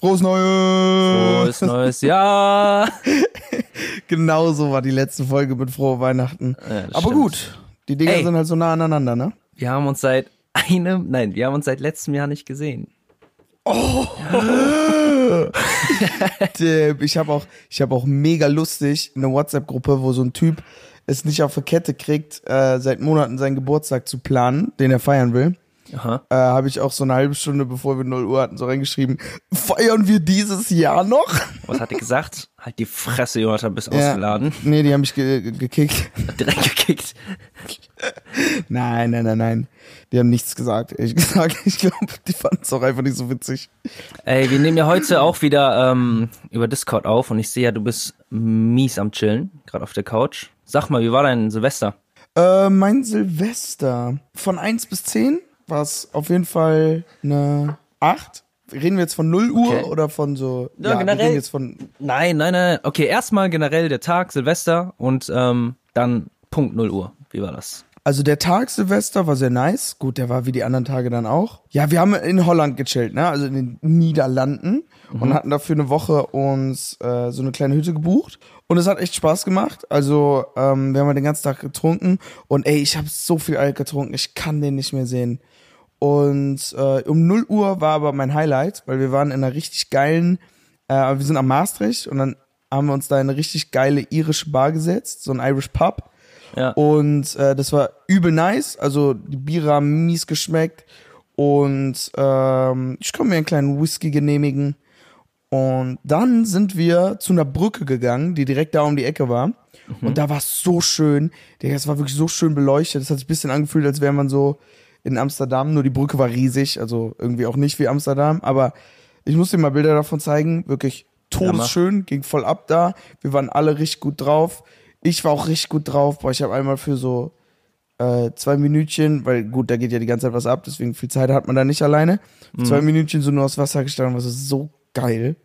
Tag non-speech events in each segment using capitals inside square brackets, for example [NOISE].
Frohes Neues! Frohes neues Jahr! [LAUGHS] genau so war die letzte Folge mit Frohe Weihnachten. Ja, Aber stimmt. gut, die Dinger Ey. sind halt so nah aneinander, ne? Wir haben uns seit einem, nein, wir haben uns seit letztem Jahr nicht gesehen. [LAUGHS] Tipp. Ich habe auch, ich habe auch mega lustig eine WhatsApp-Gruppe, wo so ein Typ es nicht auf die Kette kriegt, äh, seit Monaten seinen Geburtstag zu planen, den er feiern will. Äh, habe ich auch so eine halbe Stunde, bevor wir 0 Uhr hatten, so reingeschrieben, feiern wir dieses Jahr noch? Was hat er gesagt? Halt die Fresse, Jonathan, bist ausgeladen. Nee, die haben mich ge ge- gekickt. [LAUGHS] Direkt gekickt. Nein, nein, nein, nein. Die haben nichts gesagt, ehrlich gesagt. Ich glaube, die fanden es auch einfach nicht so witzig. Ey, wir nehmen ja heute auch wieder ähm, über Discord auf und ich sehe ja, du bist mies am Chillen, gerade auf der Couch. Sag mal, wie war dein Silvester? Äh, mein Silvester. Von 1 bis 10 war es auf jeden Fall eine 8. Reden wir jetzt von 0 Uhr Okay. oder von so. Ja, wir generell. reden jetzt von. Nein, nein, nein. Okay, erstmal generell der Tag, Silvester und ähm, dann Punkt 0 Uhr. Wie war das? Also der Tag Silvester war sehr nice. Gut, der war wie die anderen Tage dann auch. Ja, wir haben in Holland gechillt, ne? Also in den Niederlanden und hatten dafür eine Woche uns äh, so eine kleine Hütte gebucht. Und es hat echt Spaß gemacht. Also ähm, wir haben den ganzen Tag getrunken und ey, ich habe so viel Alk getrunken, ich kann den nicht mehr sehen. Und äh, um 0 Uhr war aber mein Highlight, weil wir waren in einer richtig geilen, äh, wir sind am Maastricht und dann haben wir uns da in eine richtig geile irische Bar gesetzt, so ein Irish Pub. Ja. Und äh, das war übel nice. Also die Biere haben mies geschmeckt. Und ähm, ich konnte mir einen kleinen Whisky genehmigen. Und dann sind wir zu einer Brücke gegangen, die direkt da um die Ecke war. Und da war es so schön. Digga, es war wirklich so schön beleuchtet. Es hat sich ein bisschen angefühlt, als wäre man so in Amsterdam. Nur die Brücke war riesig. Also irgendwie auch nicht wie Amsterdam. Aber ich muss dir mal Bilder davon zeigen. Wirklich todesschön. Ging voll ab da. Wir waren alle richtig gut drauf. Ich war auch richtig gut drauf. Boah, ich habe einmal für so äh, zwei Minütchen, weil gut, da geht ja die ganze Zeit was ab, deswegen viel Zeit hat man da nicht alleine. Zwei Minütchen so nur aus Wasser gestanden, war so, so geil.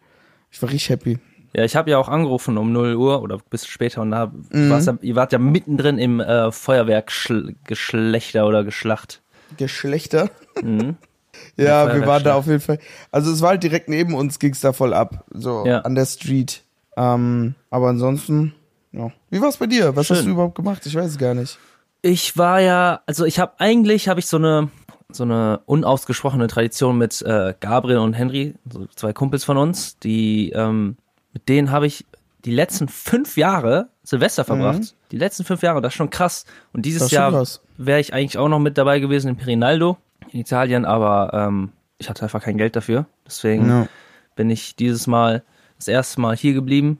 Ich war richtig happy. Ja, ich habe ja auch angerufen um 0 Uhr oder bis später und da war's ja, ihr wart ja mittendrin im äh, Feuerwerkgeschlechter oder Geschlacht. Geschlechter. Mhm. [LAUGHS] ja, wir waren da auf jeden Fall. Also es war halt direkt neben uns, ging's da voll ab. So Ja. an der Street. Ähm, aber ansonsten, ja. Wie war's bei dir? Was hast Schön. du überhaupt gemacht? Ich weiß es gar nicht. Ich war ja, also ich habe eigentlich habe ich so eine so eine unausgesprochene Tradition mit äh, Gabriel und Henry, so zwei Kumpels von uns, die ähm, mit denen habe ich die letzten fünf Jahre Silvester verbracht. Die letzten fünf Jahre, das ist schon krass. Und dieses Jahr wäre ich eigentlich auch noch mit dabei gewesen in Perinaldo in Italien, aber ähm, ich hatte einfach kein Geld dafür. Deswegen Ja. bin ich dieses Mal das erste Mal hier geblieben.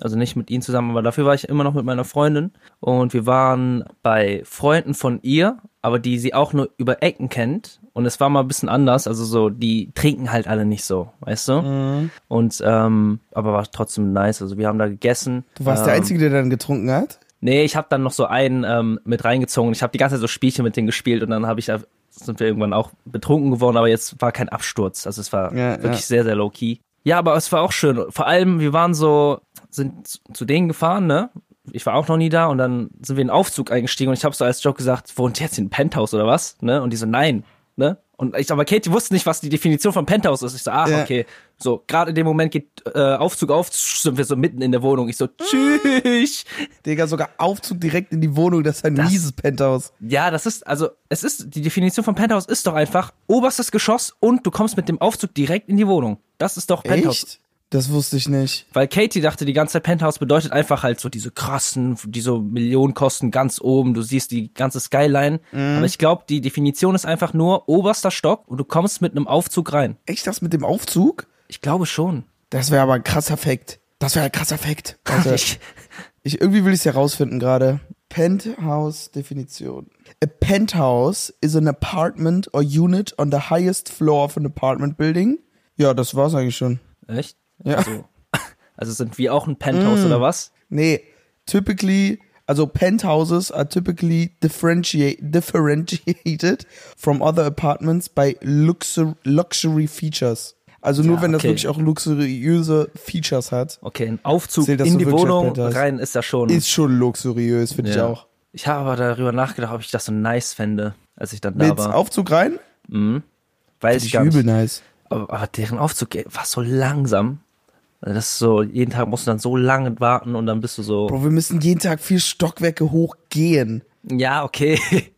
Also nicht mit ihnen zusammen, aber dafür war ich immer noch mit meiner Freundin. Und wir waren bei Freunden von ihr, aber die sie auch nur über Ecken kennt. Und es war mal ein bisschen anders. Also so, die trinken halt alle nicht so, weißt du? Mhm. Und ähm, aber war trotzdem nice. Also wir haben da gegessen. Du warst ähm, der Einzige, der dann getrunken hat? Nee, ich habe dann noch so einen ähm, mit reingezogen. Ich habe die ganze Zeit so Spielchen mit denen gespielt und dann habe ich da sind wir irgendwann auch betrunken geworden, aber jetzt war kein Absturz. Also es war Ja, wirklich ja. sehr, sehr low key. Ja, aber es war auch schön. Vor allem, wir waren so, sind zu- zu denen gefahren, ne? Ich war auch noch nie da und dann sind wir in den Aufzug eingestiegen und ich habe so als Joke gesagt, wohnt ihr jetzt in Penthouse oder was? Ne? Und die so, nein, ne? Und ich, aber Katie wusste nicht, was die Definition von Penthouse ist. Ich so, ach, Ja. okay. So, gerade in dem Moment geht äh, Aufzug auf, sind wir so mitten in der Wohnung. Ich so, tschüss. Digga, sogar Aufzug direkt in die Wohnung, das ist ein Das- mieses Penthouse. Ja, das ist, also, es ist, die Definition von Penthouse ist doch einfach oberstes Geschoss und du kommst mit dem Aufzug direkt in die Wohnung. Das ist doch Penthouse. Echt? Das wusste ich nicht. Weil Katie dachte die ganze Zeit, Penthouse bedeutet einfach halt so diese krassen, die so Millionen kosten ganz oben, du siehst die ganze Skyline. Aber ich glaube, die Definition ist einfach nur oberster Stock und du kommst mit einem Aufzug rein. Echt das mit dem Aufzug? Ich glaube schon. Das wäre aber ein krasser Fact. Das wäre ein krasser Fact. Warte, [LAUGHS] Ich, ich, irgendwie will ich es herausfinden gerade. Penthouse-Definition. A penthouse is an apartment or unit on the highest floor of an apartment building. Ja, das war's eigentlich schon. echt? Ja. Also, [LAUGHS] also sind wir auch ein Penthouse oder was? Nee, typically, also penthouses are typically differentiate, differentiated from other apartments by luxury, luxury features. Also nur Ja, wenn das okay. wirklich auch luxuriöse Features hat. Okay, ein Aufzug Zählt das in die Wohnung rein ist ja schon. Ist schon luxuriös, finde ich ja. auch. Ich habe aber darüber nachgedacht, ob ich das so nice fände, als ich dann da Mit war. Aufzug rein? Weiß Finde ich ich übel nice. aber, aber deren Aufzug war so langsam. Also Das ist so, jeden Tag musst du dann so lange warten und dann bist du so. Bro, wir müssen jeden Tag vier Stockwerke hochgehen. Ja, okay. [LAUGHS]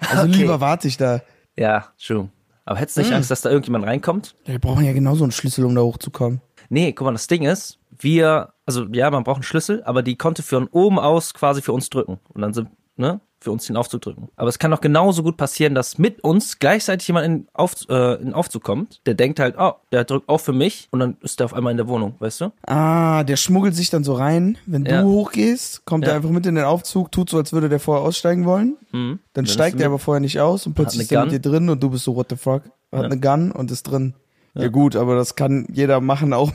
Also Okay. lieber warte ich da. ja, true. Aber hättest du nicht Angst, dass da irgendjemand reinkommt? Wir brauchen ja genauso einen Schlüssel, um da hochzukommen. Nee, guck mal, das Ding ist, wir, also ja, man braucht einen Schlüssel, aber die konnte von oben aus quasi für uns drücken. Und dann sind, ne, für uns den Aufzug drücken. Aber es kann auch genauso gut passieren, dass mit uns gleichzeitig jemand in, Auf, äh, in Aufzug kommt, der denkt halt, oh, der drückt auch für mich und dann ist der auf einmal in der Wohnung, weißt du? Ah, der schmuggelt sich dann so rein. Wenn Ja. du hochgehst, kommt Ja. er einfach mit in den Aufzug, tut so, als würde der vorher aussteigen wollen. Mhm. Dann ist steigt er aber vorher nicht aus und plötzlich ist er mit dir drin und du bist so, what the fuck? Hat Ja. eine Gun und ist drin. Ja. gut, aber das kann jeder machen, auch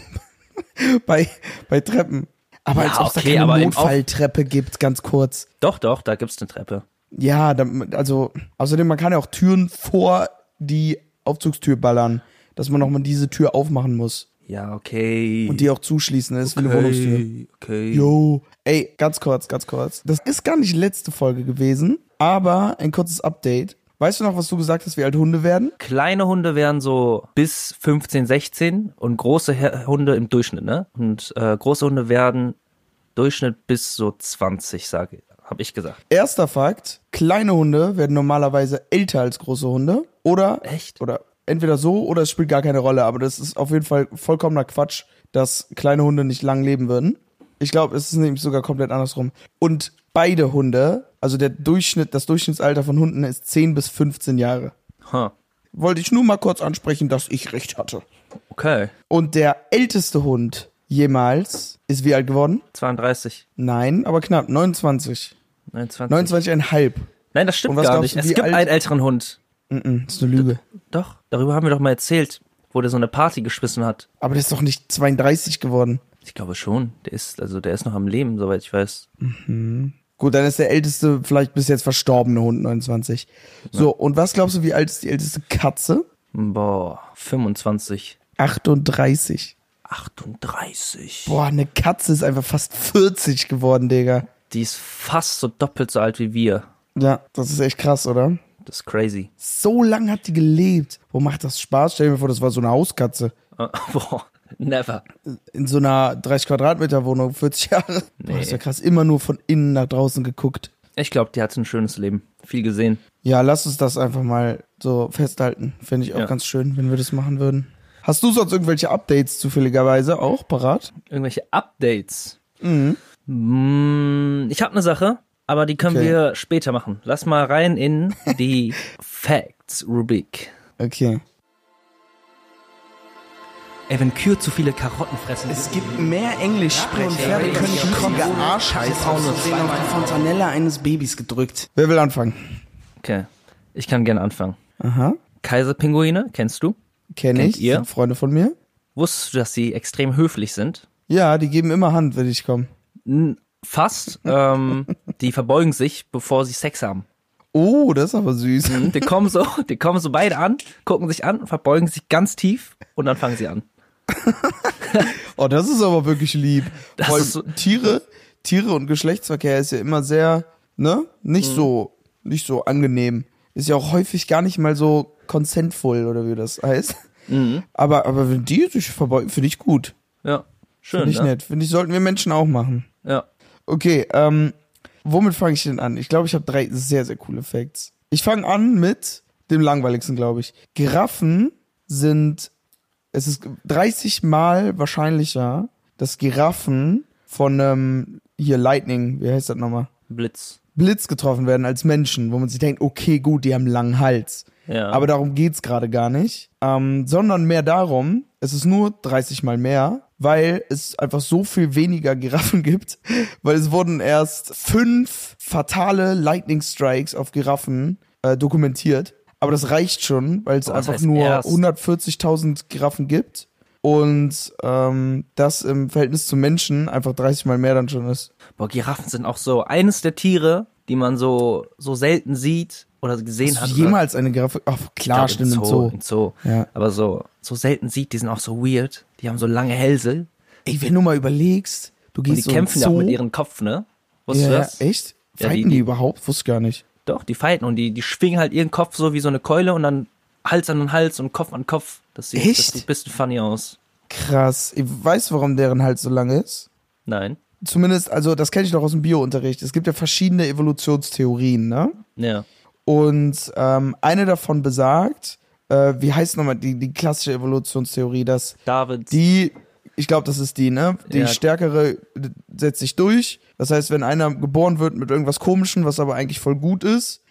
[LAUGHS] bei, bei Treppen. Aber Ja, als ob es da okay, keine aber im Auf- Notfalltreppe gibt, ganz kurz. Doch, doch, da gibt's eine Treppe. Ja, da, also außerdem, man kann ja auch Türen vor die Aufzugstür ballern, dass man nochmal diese Tür aufmachen muss Ja, okay. und die auch zuschließen. Das ist wie eine Wohnungstür. okay, okay. Jo. Ey, ganz kurz, ganz kurz. Das ist gar nicht letzte Folge gewesen, aber ein kurzes Update. Weißt du noch, was du gesagt hast, wie alt Hunde werden? Kleine Hunde wären so bis 15, 16 und große Hunde im Durchschnitt, ne? Und äh, große Hunde werden Durchschnitt bis so 20, sage habe ich gesagt. Erster Fakt, kleine Hunde werden normalerweise älter als große Hunde. Oder, Echt? oder entweder so oder es spielt gar keine Rolle. Aber das ist auf jeden Fall vollkommener Quatsch, dass kleine Hunde nicht lang leben würden. Ich glaube, es ist nämlich sogar komplett andersrum. Und beide Hunde, also der Durchschnitt, das Durchschnittsalter von Hunden ist 10 bis 15 Jahre. Huh. Wollte ich nur mal kurz ansprechen, dass ich recht hatte. Okay. Und der älteste Hund jemals ist wie alt geworden? 32, Nein, aber knapp, 29. 29. 29,5. Nein, das stimmt gar nicht. du, Es gibt alt- einen älteren Hund. Mhm, das ist eine Lüge. Doch, darüber haben wir doch mal erzählt, wo der so eine Party geschmissen hat. Aber der ist doch nicht 32 geworden. Ich glaube schon. Der ist, also der ist noch am Leben, soweit ich weiß. Gut, dann ist der älteste vielleicht bis jetzt verstorbene Hund 29. So, und was glaubst du, wie alt ist die älteste Katze? Boah, 25. 38. 38. Boah, eine Katze ist einfach fast 40 geworden, Digga. Die ist fast so doppelt so alt wie wir. Ja, das ist echt krass, oder? Das ist crazy. So lang hat die gelebt. Wo macht das Spaß? Stell dir vor, das war so eine Hauskatze. Äh, [LAUGHS] Boah, never. In so einer 30 Quadratmeter Wohnung, 40 Jahre. Boah, das ist ja krass. Immer nur von innen nach draußen geguckt. Ich glaube, die hat ein schönes Leben. Viel gesehen. Ja, lass uns das einfach mal so festhalten. Fände ich auch Ja. ganz schön, wenn wir das machen würden. Hast du sonst irgendwelche Updates zufälligerweise auch parat? Irgendwelche Updates. Mhm. Mm, Ich habe eine Sache, aber die können Okay. wir später machen. Lass mal rein in die [LAUGHS] Facts-Rubrik. Okay. Ey, wenn Kühe zu viele Karotten fressen. Es gibt mehr Englischsprecher und Pferde können flüssige Arschheiß aus Versehen auf die Fontanelle eines Babys gedrückt. Wer will anfangen? Okay, ich kann gerne anfangen. Aha. Kaiserpinguine, kennst du? Kenn Kennt ich. ihr? Sind Freunde von mir. Wusstest du, dass sie extrem höflich sind? Ja, die geben immer Hand, wenn ich komme. Fast. [LAUGHS] ähm, die verbeugen sich, bevor sie Sex haben. Oh, das ist aber süß. Die kommen so, die kommen so beide an, gucken sich an, verbeugen sich ganz tief und dann fangen sie an. [LAUGHS] Oh, das ist aber wirklich lieb. Das allem ist so- Tiere, Tiere und Geschlechtsverkehr ist ja immer sehr, ne? Nicht Mhm. so, nicht so angenehm. Ist ja auch häufig gar nicht mal so consentful oder wie das heißt. Mhm. Aber, aber wenn die sich verbeugen, finde ich gut. Ja, schön. Finde ich ne? nett. Finde ich, sollten wir Menschen auch machen. Ja. Okay, ähm, womit fange ich denn an? Ich glaube, ich habe drei sehr, sehr coole Facts. Ich fange an mit dem langweiligsten, glaube ich. Giraffen sind, es ist 30 Mal wahrscheinlicher, dass Giraffen von ähm, hier Lightning, wie heißt das nochmal? Blitz. Blitz getroffen werden als Menschen, wo man sich denkt, okay, gut, die haben einen langen Hals. Ja. Aber darum geht's gerade gar nicht. Ähm, sondern mehr darum, es ist nur 30 mal mehr, weil es einfach so viel weniger Giraffen [LAUGHS] gibt, weil es wurden erst fünf fatale Lightning Strikes auf Giraffen äh, dokumentiert. Aber das reicht schon, weil es einfach nur erst. 140.000 Giraffen gibt und ähm, das im Verhältnis zu Menschen einfach 30 mal mehr dann schon ist. Boah, Giraffen sind auch so eines der Tiere, die man so, so selten sieht oder gesehen Hast hat. du jemals eine Giraffe? Ach, klar, glaub, stimmt, im Zoo. Im Zoo. Ja. Aber so, so selten sieht, die sind auch so weird. Die haben so lange Hälse. Ey, wenn du mal überlegst, du Und die gehst so kämpfen ja auch mit ihrem Kopf, ne? Wusstest ja, du das? echt? Ja, Fighten die- die, die- überhaupt? Wusste gar nicht. Doch, die fighten und die, die schwingen halt ihren Kopf so wie so eine Keule und dann Hals an Hals und Kopf an Kopf. Das sieht, Echt? das sieht ein bisschen funny aus. Krass. Ich weiß, warum deren Hals so lang ist. Nein. Zumindest, also das kenne ich doch aus dem Biounterricht. Es gibt ja verschiedene Evolutionstheorien, ne? Ja. Und ähm, eine davon besagt, äh, wie heißt nochmal die, die klassische Evolutionstheorie, dass David. die, ich glaube, das ist die, ne? Die Ja. stärkere setzt sich durch. Das heißt, wenn einer geboren wird mit irgendwas Komischem, was aber eigentlich voll gut ist,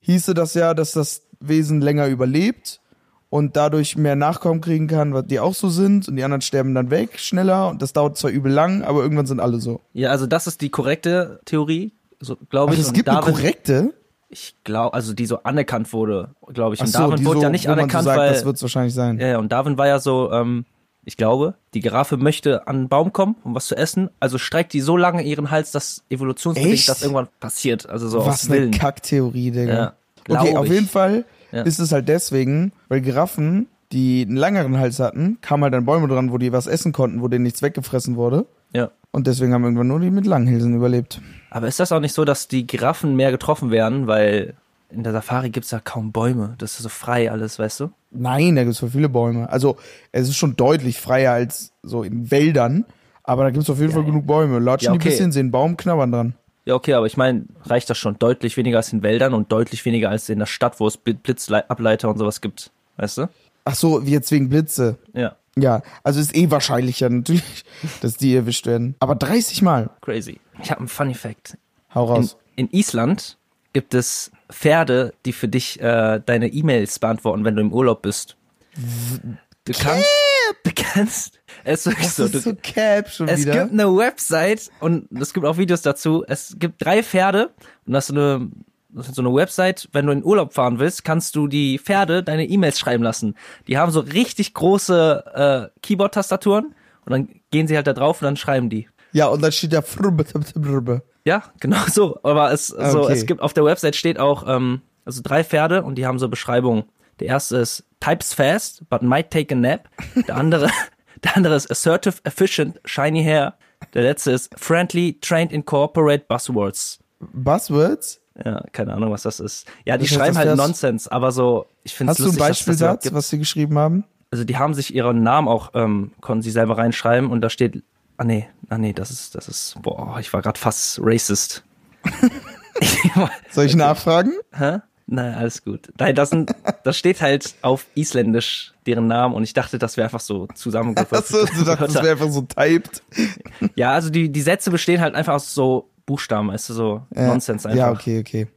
hieße das ja, dass das Wesen länger überlebt und dadurch mehr Nachkommen kriegen kann, was die auch so sind und die anderen sterben dann weg schneller und das dauert zwar übel lang, aber irgendwann sind alle so. ja, also das ist die korrekte Theorie, so glaube ich. es Und gibt eine Darwin, korrekte? ich glaube, also die so anerkannt wurde, glaube ich. Und so, Darwin wurde so, ja nicht man so anerkannt, sagt, weil das wird es wahrscheinlich sein. Ja, ja, und Darwin war ja so, ähm, ich glaube, die Giraffe möchte an einen Baum kommen, um was zu essen, also streckt die so lange ihren Hals, dass evolutionsbedingt Echt? das irgendwann passiert. Also so Was aus eine Willen. Kacktheorie, Digga. Ja, okay, auf ich. jeden Fall Ja. ist es halt deswegen, weil Giraffen, die einen langeren Hals hatten, kamen halt an Bäume dran, wo die was essen konnten, wo denen nichts weggefressen wurde. Ja. Und deswegen haben irgendwann nur die mit langen Hälsen überlebt. Aber ist das auch nicht so, dass die Giraffen mehr getroffen werden, weil in der Safari gibt's ja kaum Bäume. Das ist so frei alles, weißt du? Nein, da gibt's voll viele Bäume. Also es ist schon deutlich freier als so in Wäldern, aber da gibt's auf jeden Fall genug Bäume. Latschen Ja, die okay. bisschen, sehen Baum, knabbern dran. Ja, okay, aber ich meine, reicht das schon deutlich weniger als in Wäldern und deutlich weniger als in der Stadt, wo es Bl- Blitzableiter und sowas gibt. Weißt du? Ach so, wie jetzt wegen Blitze. Ja, Ja, also ist eh wahrscheinlicher natürlich, [LAUGHS] dass die erwischt werden. Aber 30 Mal. crazy. Ich habe einen Funny Fact. Hau In, raus. in Island gibt es Pferde, die für dich äh, deine E-Mails beantworten, wenn du im Urlaub bist. Du kannst, [LAUGHS] du kannst, es ist wirklich Das so, ist du, so Cap schon es wieder. gibt eine Website und es gibt auch Videos dazu. Es gibt drei Pferde und das ist so eine, das ist so eine Website. Wenn du in Urlaub fahren willst, kannst du die Pferde deine E-Mails schreiben lassen. Die haben so richtig große äh, Keyboard-Tastaturen und dann gehen sie halt da drauf und dann schreiben die. ja, und dann steht da frubbe. Ja, [LAUGHS] genau so. Aber es, so, Okay. es gibt auf der Website steht auch ähm, also drei Pferde und die haben so Beschreibungen. Der erste ist types fast, but might take a nap. Der andere, [LAUGHS] der andere ist assertive, efficient, shiny hair. Der letzte ist friendly, trained in corporate buzzwords. Buzzwords? Ja, keine Ahnung, was das ist. Ja, die Das schreiben halt wär's- Nonsens, aber so, ich finde es Hast du einen lustig, Beispielsatz, was sie geschrieben haben? Also die haben sich ihren Namen auch, ähm, konnten sie selber reinschreiben und da steht, ah nee, ah nee, das ist, das ist, boah, ich war gerade fast racist. Soll ich nachfragen? [LAUGHS] Hä? Nein, alles gut. Nein, das, sind, das steht halt auf Isländisch, deren Namen, und ich dachte, das wäre einfach so zusammengefasst. Achso, du dachtest, das wäre einfach so typed. ja, also die, die Sätze bestehen halt einfach aus so Buchstaben, weißt du, so Nonsens einfach. Ja, okay, okay.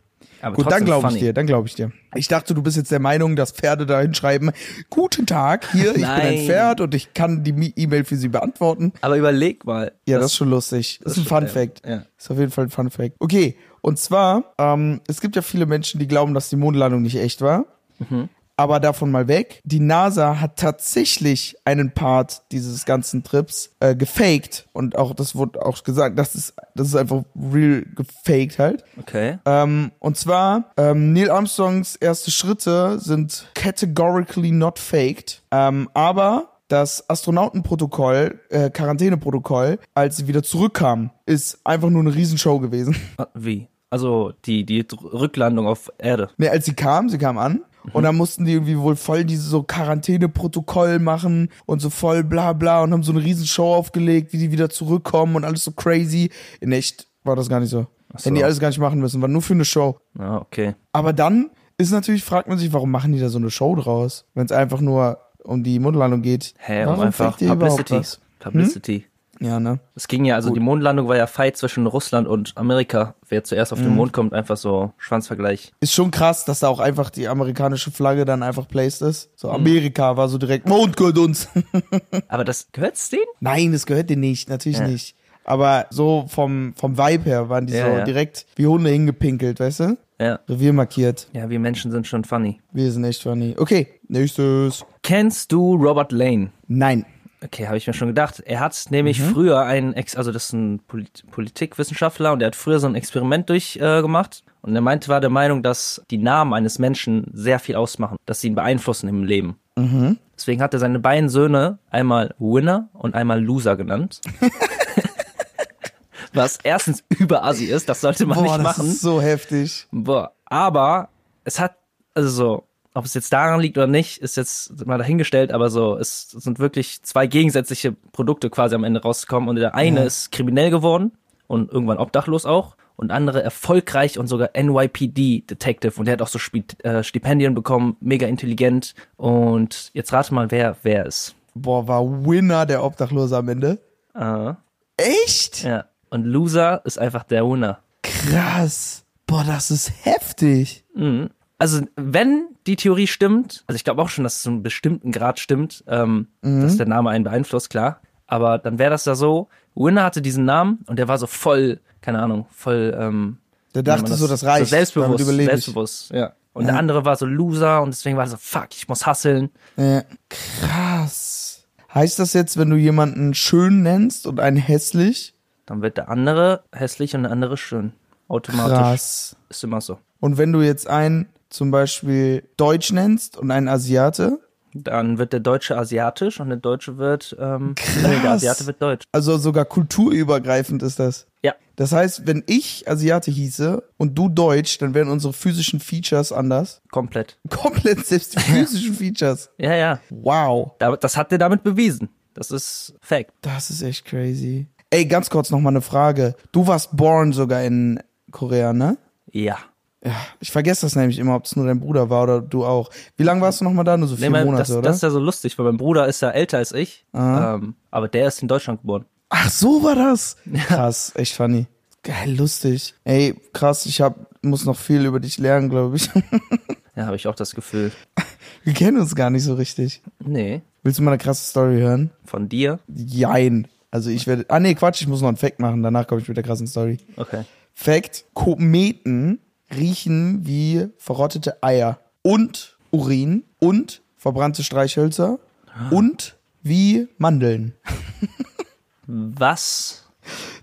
Aber Gut, dann glaube ich dir, dann glaube ich dir. Ich dachte, du bist jetzt der Meinung, dass Pferde da hinschreiben, guten Tag, hier, ich bin ein. Pferd und ich kann die E-Mail für sie beantworten. Aber überleg mal. Ja, das, ist schon lustig. Das, ist ein Fun Fact. ja. Ist auf jeden Fall ein Fun Fact. Okay, und zwar, ähm, es gibt ja viele Menschen, die glauben, dass die Mondlandung nicht echt war. Mhm. Aber davon mal weg. Die NASA hat tatsächlich einen Part dieses ganzen Trips äh, gefaked. Und auch, das wurde auch gesagt, das ist, das ist einfach real gefaked halt. Okay. Ähm, und zwar, ähm, Neil Armstrongs erste Schritte sind categorically not faked. Ähm, aber das Astronautenprotokoll, äh, Quarantäneprotokoll, als sie wieder zurückkamen, ist einfach nur eine Riesenshow gewesen. Ah, Wie? Also die, die Rücklandung auf Erde. Ne, als sie kamen, sie kamen an. Und dann mussten die irgendwie wohl voll diese so Quarantäneprotokoll machen und so voll bla bla und haben so eine Riesenshow aufgelegt, wie die wieder zurückkommen und alles so crazy. In echt war das gar nicht so. so. Hätten die alles gar nicht machen müssen, war nur für eine Show. Ah, okay. Aber dann ist natürlich, fragt man sich, warum machen die da so eine Show draus, wenn es einfach nur um die Mondlandung geht. Hä, warum um einfach ihr überhaupt Publicity. was? Ja, ne? Es ging ja, also die Mondlandung war ja Fight zwischen Russland und Amerika. Wer zuerst auf den Mhm. Mond kommt, einfach so Schwanzvergleich. Ist schon krass, dass da auch einfach die amerikanische Flagge dann einfach placed ist. So, Mhm. Amerika war so direkt, Mond gehört uns. [LAUGHS] Aber das gehört's denen? Nein, das gehört dir nicht, natürlich Ja. nicht. Aber so vom, vom Vibe her waren die Ja, so ja. direkt wie Hunde hingepinkelt, weißt du? Ja. Revier markiert. Ja, wir Menschen sind schon funny. Wir sind echt funny. Okay, nächstes. Kennst du Robert Lane? Nein. Okay, habe ich mir schon gedacht. Er hat nämlich Mhm. früher ein, Ex also das ist ein Polit Politikwissenschaftler und er hat früher so ein Experiment durchgemacht. Äh, und er meinte, war der Meinung, dass die Namen eines Menschen sehr viel ausmachen, dass sie ihn beeinflussen im Leben. Mhm. Deswegen hat er seine beiden Söhne einmal Winner und einmal Loser genannt. [LAUGHS] Was erstens überassi ist, das sollte man Boah, nicht das machen. ist so heftig. Boah, aber es hat, also so, ob es jetzt daran liegt oder nicht, ist jetzt mal dahingestellt, aber so, es sind wirklich zwei gegensätzliche Produkte quasi am Ende rausgekommen und der eine Ja. ist kriminell geworden und irgendwann obdachlos auch und andere erfolgreich und sogar NYPD Detective und der hat auch so Spi äh, Stipendien bekommen, mega intelligent und jetzt rate mal, wer wer ist. Boah, war Winner der Obdachlose am Ende. Äh, Echt? ja. Und Loser ist einfach der Winner. Krass. Boah, das ist heftig. Mhm. Also, wenn die Theorie stimmt, also ich glaube auch schon, dass es zu einem bestimmten Grad stimmt, ähm, dass der Name einen beeinflusst, klar. Aber dann wäre das da so, Winner hatte diesen Namen und der war so voll, keine Ahnung, voll, ähm, Der dachte man so, das reicht. So selbstbewusst, selbstbewusst, ja. Und der andere war so Loser und deswegen war er so, fuck, ich muss hustlen. Ja. Krass. Heißt das jetzt, wenn du jemanden schön nennst und einen hässlich? Dann wird der andere hässlich und der andere schön. Automatisch. Krass. Ist immer so. Und wenn du jetzt einen zum Beispiel Deutsch nennst und einen Asiate, Dann wird der Deutsche asiatisch und der Deutsche wird, ähm, Krass. der Asiate wird deutsch. also sogar kulturübergreifend ist das. Ja. Das heißt, wenn ich Asiate hieße und du Deutsch, dann wären unsere physischen Features anders. Komplett. Komplett selbst die [LAUGHS] physischen Features. Ja, ja. Wow. Da- Das hat er damit bewiesen. Das ist Fact. Das ist echt crazy. Ey, ganz kurz noch mal eine Frage. Du warst born sogar in Korea, ne? Ja. Ja, ich vergesse das nämlich immer, ob es nur dein Bruder war oder du auch. Wie lange warst du noch mal da? Nur so vier Nee, mein, Monate, das, oder? das ist ja so lustig, weil mein Bruder ist ja älter als ich. Aha. Ähm, aber der ist in Deutschland geboren. Ach, so war das. Krass, echt funny. Geil, lustig. Ey, krass, ich hab, muss noch viel über dich lernen, glaube ich. [LAUGHS] Ja, habe ich auch das Gefühl. Wir kennen uns gar nicht so richtig. Nee. Willst du mal eine krasse Story hören? Von dir? Jein. Also ich werde. Ah nee, Quatsch, ich muss noch einen Fact machen, danach komme ich mit der krassen Story. Okay. Fact: Kometen riechen wie verrottete Eier und Urin und verbrannte Streichhölzer und wie Mandeln. Was?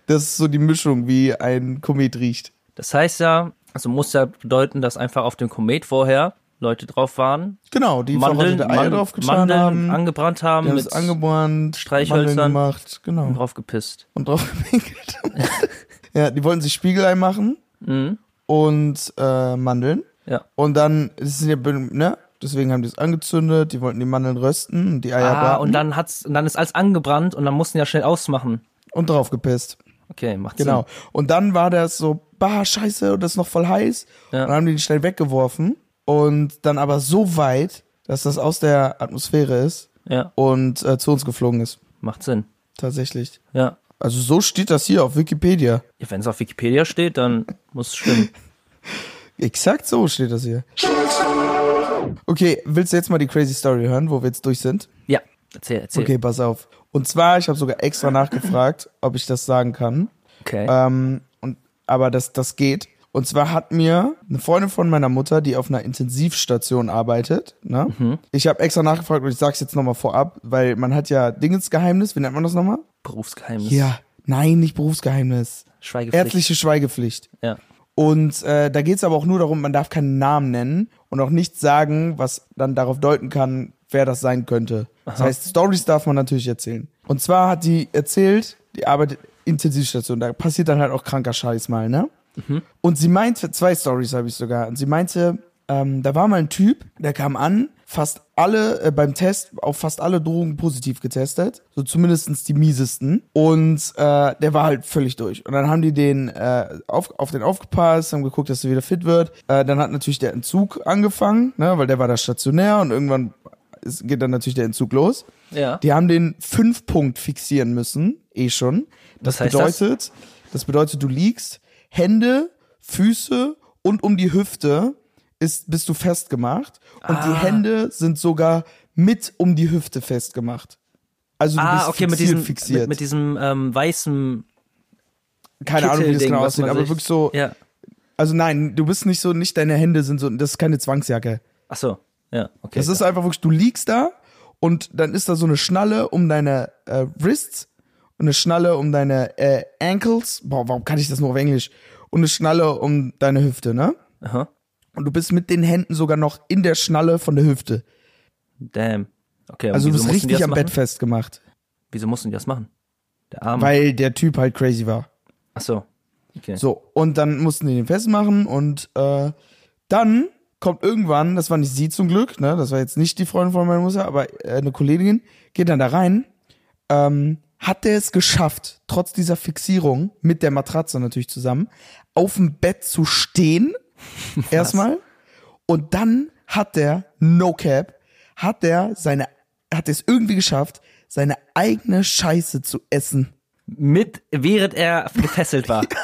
Das ist so die Mischung, wie ein Komet riecht. Das heißt ja, also muss ja bedeuten, dass einfach auf dem Komet vorher Leute drauf waren, Genau, die Mandeln, verrottete Eier Mandeln, draufgetan Mandeln haben. angebrannt haben, die mit es angebrannt, Streichhölzern. Mandeln gemacht, genau. und drauf gepisst. Und drauf [LAUGHS] gepinkelt. ja, die wollten sich Spiegelei machen Mhm. Und äh, Mandeln. Ja. Und dann, das sind ja, ne? Deswegen haben die es angezündet, die wollten die Mandeln rösten und die Eier Ah, braten und dann hat's, und dann ist alles angebrannt und dann mussten die ja schnell ausmachen. und drauf gepisst. Okay, macht Genau. Und dann war das so, bah, scheiße, und das ist noch voll heiß. Ja. Und dann haben die den schnell weggeworfen. Und dann aber so weit, dass das aus der Atmosphäre ist Sinn. Ja, und äh, zu uns geflogen ist. macht Sinn. Tatsächlich. Ja. Also so steht das hier auf Wikipedia. ja Wenn es auf Wikipedia steht, dann muss es stimmen. [LAUGHS] Exakt so steht das hier. Okay, willst du jetzt mal die crazy Story hören, wo wir jetzt durch sind? Ja, erzähl, erzähl. Okay, pass auf. Und zwar, ich habe sogar extra nachgefragt, ob ich das sagen kann. Okay. Ähm, und, aber das, das geht. Und zwar hat mir eine Freundin von meiner Mutter, die auf einer Intensivstation arbeitet, ne? Mhm. Ich habe extra nachgefragt und ich sag's jetzt nochmal vorab, weil man hat ja Dingensgeheimnis, wie nennt man das nochmal? Berufsgeheimnis. Ja, nein, nicht Berufsgeheimnis. Schweigepflicht. Ärztliche Schweigepflicht. Ja. Und äh, da geht's aber auch nur darum, man darf keinen Namen nennen und auch nichts sagen, was dann darauf deuten kann, wer das sein könnte. Das heißt, Stories darf man natürlich erzählen. Und zwar hat die erzählt, die arbeitet Intensivstation, da passiert dann halt auch kranker Scheiß mal, ne? Und sie meinte, zwei Stories habe ich sogar, und sie meinte, ähm, da war mal ein Typ, der kam an, fast alle äh, beim Test auf fast alle Drogen positiv getestet, so zumindestens die miesesten. Und äh, der war halt völlig durch. Und dann haben die den äh, auf, auf den aufgepasst, haben geguckt, dass er wieder fit wird. Äh, dann hat natürlich der Entzug angefangen, ne, weil der war da stationär und irgendwann ist, geht dann natürlich der Entzug los. Ja. Die haben den fünf Punkt fixieren müssen, eh schon. Das heißt das? bedeutet, das? bedeutet, du liegst, Hände, Füße und um die Hüfte ist, bist du festgemacht und die Ah. Hände sind sogar mit um die Hüfte festgemacht. Also du Ah, bist okay, mit fixiert, diesem, fixiert. Mit, mit diesem ähm, weißen Keine Ahnung, wie das genau aussieht, aber wirklich so, Ja. also nein, du bist nicht so, nicht deine Hände sind so, das ist keine Zwangsjacke. Ach so. Ja, okay. Das ist einfach wirklich, du liegst da und dann ist da so eine Schnalle um deine äh, Wrists und eine Schnalle um deine äh, Ankles. Boah, warum kann ich das nur auf Englisch? Und eine Schnalle um deine Hüfte, ne? Aha. Und du bist mit den Händen sogar noch in der Schnalle von der Hüfte. Damn. Okay, Also du bist richtig am machen? Bett festgemacht. Wieso mussten die das machen? Der Arm. Weil der Typ halt crazy war. Ach so. Okay. So, und dann mussten die den festmachen und äh, dann kommt irgendwann, das war nicht sie zum Glück, ne, das war jetzt nicht die Freundin von meiner Mutter, aber äh, eine Kollegin, geht dann da rein, ähm, hat der es geschafft, trotz dieser Fixierung, mit der Matratze natürlich zusammen, auf dem Bett zu stehen, [LAUGHS] erstmal, und dann hat der, no cap, hat der seine, hat es irgendwie geschafft, seine eigene Scheiße zu essen. Mit, während er gefesselt war. [LAUGHS]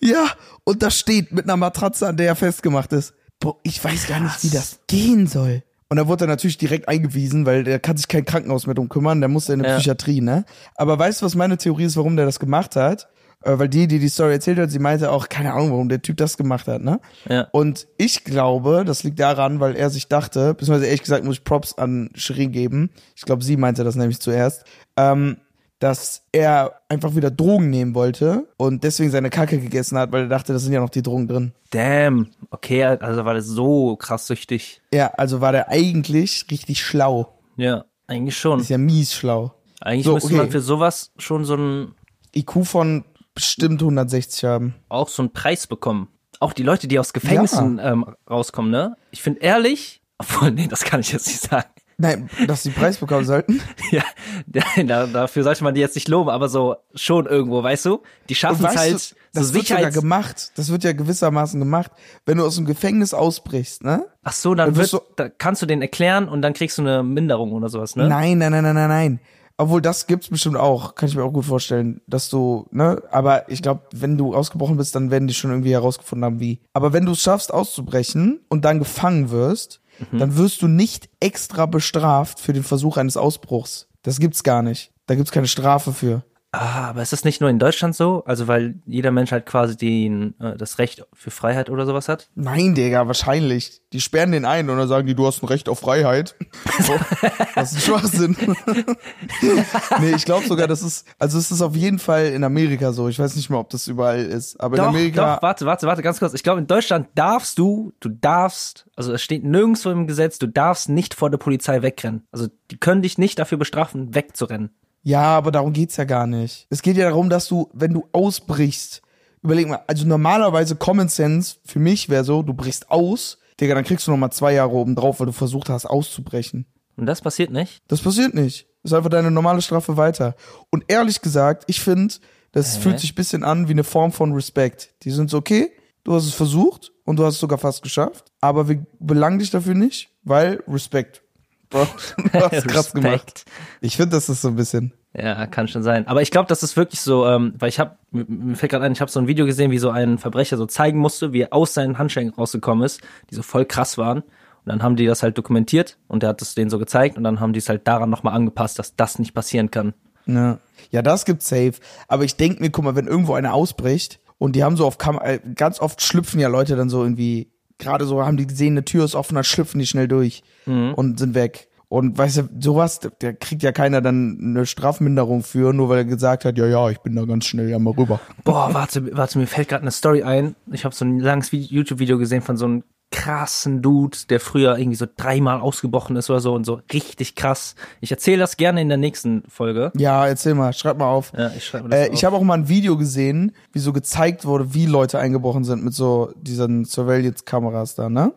Ja, und das steht mit einer Matratze, an der er festgemacht ist. Boah, ich weiß gar nicht, wie das gehen soll. Und da wurde er natürlich direkt eingewiesen, weil der kann sich kein Krankenhaus mehr drum kümmern, der muss in eine Ja. Psychiatrie, ne? Aber weißt du, was meine Theorie ist, warum der das gemacht hat? Äh, weil die, die die Story erzählt hat, sie meinte auch, keine Ahnung, warum der Typ das gemacht hat, ne? Ja. Und ich glaube, das liegt daran, weil er sich dachte, beziehungsweise ehrlich gesagt muss ich Props an Shirin geben. Ich glaube, sie meinte das nämlich zuerst. Ähm, dass er einfach wieder Drogen nehmen wollte und deswegen seine Kacke gegessen hat, weil er dachte, da sind ja noch die Drogen drin. Damn. Okay, also war das so krass süchtig. Ja, also war der eigentlich richtig schlau. Ja, eigentlich schon. Ist ja mies schlau. Eigentlich So, müsste okay. man für sowas schon so ein, IQ von bestimmt 160 haben. auch so einen Preis bekommen. Auch die Leute, die aus Gefängnissen ähm, rauskommen, ne? Ich finde ehrlich, obwohl, nee, das kann ich jetzt nicht sagen. Nein, dass sie Preis bekommen sollten. [LAUGHS] Ja, da, dafür sollte man die jetzt nicht loben, aber so schon irgendwo, weißt du? Die schaffen es halt, du, so das wird sogar Sicherheits... gemacht. Das wird ja gewissermaßen gemacht. Wenn du aus dem Gefängnis ausbrichst, ne? Ach so, dann Dann wird, da kannst du den erklären und dann kriegst du eine Minderung oder sowas, ne? Nein, nein, nein, nein, nein, nein. Obwohl das gibt's bestimmt auch, kann ich mir auch gut vorstellen, dass du, ne, aber ich glaube, wenn du ausgebrochen bist, dann werden die schon irgendwie herausgefunden haben, wie. Aber wenn du es schaffst auszubrechen und dann gefangen wirst, Mhm. dann wirst du nicht extra bestraft für den Versuch eines Ausbruchs. Das gibt's gar nicht. Da gibt's keine Strafe für. Ah, aber ist das nicht nur in Deutschland so? Also weil jeder Mensch halt quasi den, äh, das Recht für Freiheit oder sowas hat? Nein, Digga, wahrscheinlich. Die sperren den ein und dann sagen die, du hast ein Recht auf Freiheit. [LAUGHS] So, das ist Schwachsinn. [LAUGHS] nee, ich glaube sogar, das ist, also es ist auf jeden Fall in Amerika so. Ich weiß nicht mehr, ob das überall ist, aber in Doch, Amerika. doch, warte, warte, warte, ganz kurz. Ich glaube, in Deutschland darfst du, du darfst, also es steht nirgendwo im Gesetz, du darfst nicht vor der Polizei wegrennen. Also die können dich nicht dafür bestrafen, wegzurennen. Ja, aber darum geht's ja gar nicht. Es geht ja darum, dass du, wenn du ausbrichst, überleg mal, also normalerweise Common Sense für mich wäre so, du brichst aus, Digga, dann kriegst du noch mal zwei Jahre oben drauf, weil du versucht hast auszubrechen. Und das passiert nicht? Das passiert nicht. Das ist einfach deine normale Strafe weiter. Und ehrlich gesagt, ich finde, das fühlt sich ein bisschen an wie eine Form von Respekt. Die sind so, okay, du hast es versucht und du hast es sogar fast geschafft, aber wir belangen dich dafür nicht, weil Respekt. Bro, du [LAUGHS] hast krass gemacht. Ich finde, das ist so ein bisschen. Ja, kann schon sein. Aber ich glaube, das ist wirklich so, ähm, weil ich habe, mir fällt gerade ein, ich habe so ein Video gesehen, wie so ein Verbrecher so zeigen musste, wie er aus seinen Handschellen rausgekommen ist, die so voll krass waren. Und dann haben die das halt dokumentiert und der hat es denen so gezeigt und dann haben die es halt daran nochmal angepasst, dass das nicht passieren kann. Ja, ja das gibt's safe. Aber ich denk mir, guck mal, wenn irgendwo einer ausbricht und die haben so auf Kam äh, ganz oft schlüpfen ja Leute dann so irgendwie, gerade so haben die gesehen, eine Tür ist offen, dann schlüpfen die schnell durch und sind weg. Und weißt du, sowas, der kriegt ja keiner dann eine Strafminderung für, nur weil er gesagt hat, ja, ja, ich bin da ganz schnell ja mal rüber. Boah, warte, warte, mir fällt gerade eine Story ein. Ich habe so ein langes Vi- YouTube-Video gesehen von so einem krassen Dude, der früher irgendwie so dreimal ausgebrochen ist oder so und so richtig krass. Ich erzähle das gerne in der nächsten Folge. Ja, erzähl mal, schreib mal auf. Ja, ich schreibe Äh, auf. ich habe auch mal ein Video gesehen, wie so gezeigt wurde, wie Leute eingebrochen sind mit so diesen Surveillance-Kameras da, ne?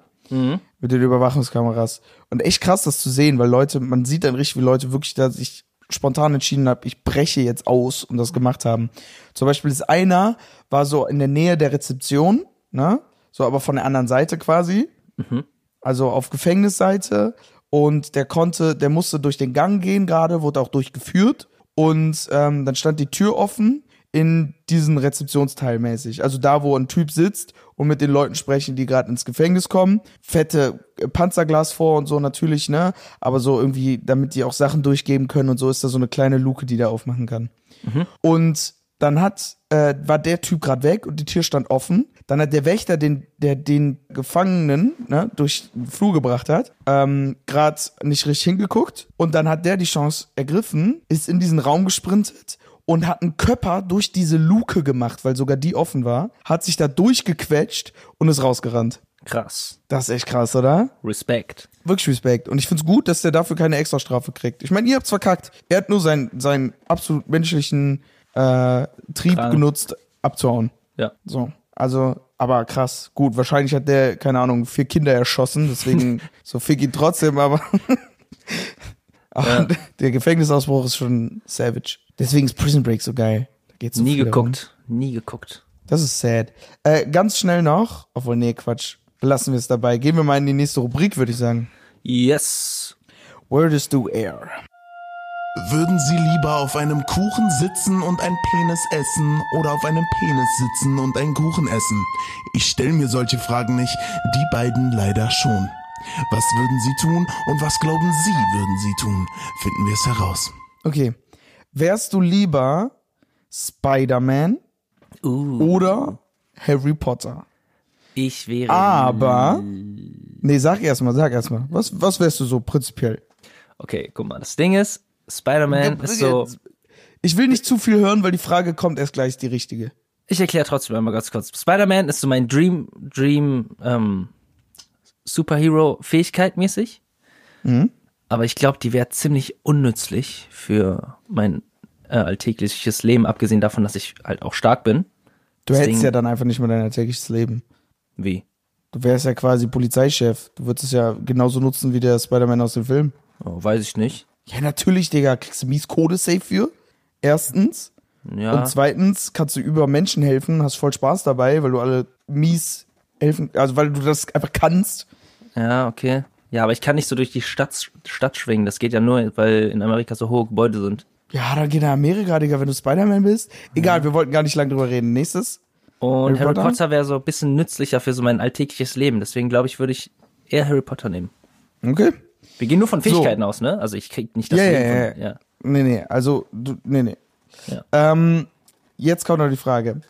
Mit den Überwachungskameras. Und echt krass, das zu sehen, weil Leute, man sieht dann richtig, wie Leute wirklich da sich spontan entschieden haben, ich breche jetzt aus und das gemacht haben. Zum Beispiel ist einer, war so in der Nähe der Rezeption, ne? So aber von der anderen Seite quasi. Also auf Gefängnisseite. Und der konnte, der musste durch den Gang gehen gerade, wurde auch durchgeführt. Und ähm, dann stand die Tür offen in diesen Rezeptionsteil mäßig. Also da, wo ein Typ sitzt und mit den Leuten sprechen, die gerade ins Gefängnis kommen. Fette äh, Panzerglas vor und so natürlich, ne? Aber so irgendwie, damit die auch Sachen durchgeben können und so ist da so eine kleine Luke, die da aufmachen kann. Und dann hat, äh, war der Typ gerade weg und die Tür stand offen. Dann hat der Wächter, den, der den Gefangenen ne, durch den Flur gebracht hat, ähm, gerade nicht richtig hingeguckt. Und dann hat der die Chance ergriffen, ist in diesen Raum gesprintet und hat einen Köpper durch diese Luke gemacht, weil sogar die offen war, hat sich da durchgequetscht und ist rausgerannt. Krass. Das ist echt krass, oder? Respekt. Wirklich Respekt. Und ich find's gut, dass der dafür keine Extrastrafe kriegt. Ich meine, ihr habt's verkackt. Er hat nur seinen, seinen absolut menschlichen äh, Trieb Drang. genutzt, abzuhauen. Ja. So. Also, aber krass. Gut, wahrscheinlich hat der, keine Ahnung, vier Kinder erschossen, deswegen [LAUGHS] so fick ihn trotzdem, aber, [LAUGHS] aber Ja. der Gefängnisausbruch ist schon savage. Deswegen ist Prison Break so geil. Da geht's so Nie viel darum. geguckt. Nie geguckt. Das ist sad. Äh, ganz schnell noch, obwohl, nee, Quatsch. Lassen wir es dabei. Gehen wir mal in die nächste Rubrik, würde ich sagen. Yes. Where does do air? Würden Sie lieber auf einem Kuchen sitzen und ein Penis essen oder auf einem Penis sitzen und einen Kuchen essen? Ich stelle mir solche Fragen nicht, die beiden leider schon. Was würden Sie tun und was glauben Sie würden Sie tun? Finden wir es heraus. Okay. Wärst du lieber Spider-Man Uh, oder Harry Potter? ich wäre. Aber, nee, sag erstmal, sag erstmal. Was, was wärst du so prinzipiell? Okay, guck mal. Das Ding ist, Spider-Man ist so. Ich will nicht zu viel hören, weil die Frage kommt erst gleich die richtige. Ich erkläre trotzdem einmal ganz kurz. Spider-Man ist so mein Dream, Dream, ähm, Superhero-Fähigkeit mäßig. Mhm. Aber ich glaube, die wäre ziemlich unnützlich für mein äh, alltägliches Leben, abgesehen davon, dass ich halt auch stark bin. Du Deswegen- hättest ja dann einfach nicht mehr dein alltägliches Leben. Wie? Du wärst ja quasi Polizeichef. Du würdest es ja genauso nutzen wie der Spider-Man aus dem Film. Oh, weiß ich nicht. Ja, natürlich, Digga. Kriegst du mies Code-Safe für? Erstens. Ja. Und zweitens kannst du über Menschen helfen, hast voll Spaß dabei, weil du alle mies helfen, also weil du das einfach kannst. Ja, okay. Ja, aber ich kann nicht so durch die Stadt, Stadt schwingen. Das geht ja nur, weil in Amerika so hohe Gebäude sind. Ja, dann geh nach Amerika, Digga, wenn du Spider-Man bist. Egal, wir wollten gar nicht lange drüber reden. Nächstes. Und Harry Harry Potter? Potter, wäre so ein bisschen nützlicher für so mein alltägliches Leben. Deswegen glaube ich, würde ich eher Harry Potter nehmen. Okay. Wir gehen nur von Fähigkeiten aus, ne? Also ich krieg nicht das Ja, ja, Leben ja, von, ja. Nee, nee, also, du, nee, nee. Ja. Ähm, jetzt kommt noch die Frage.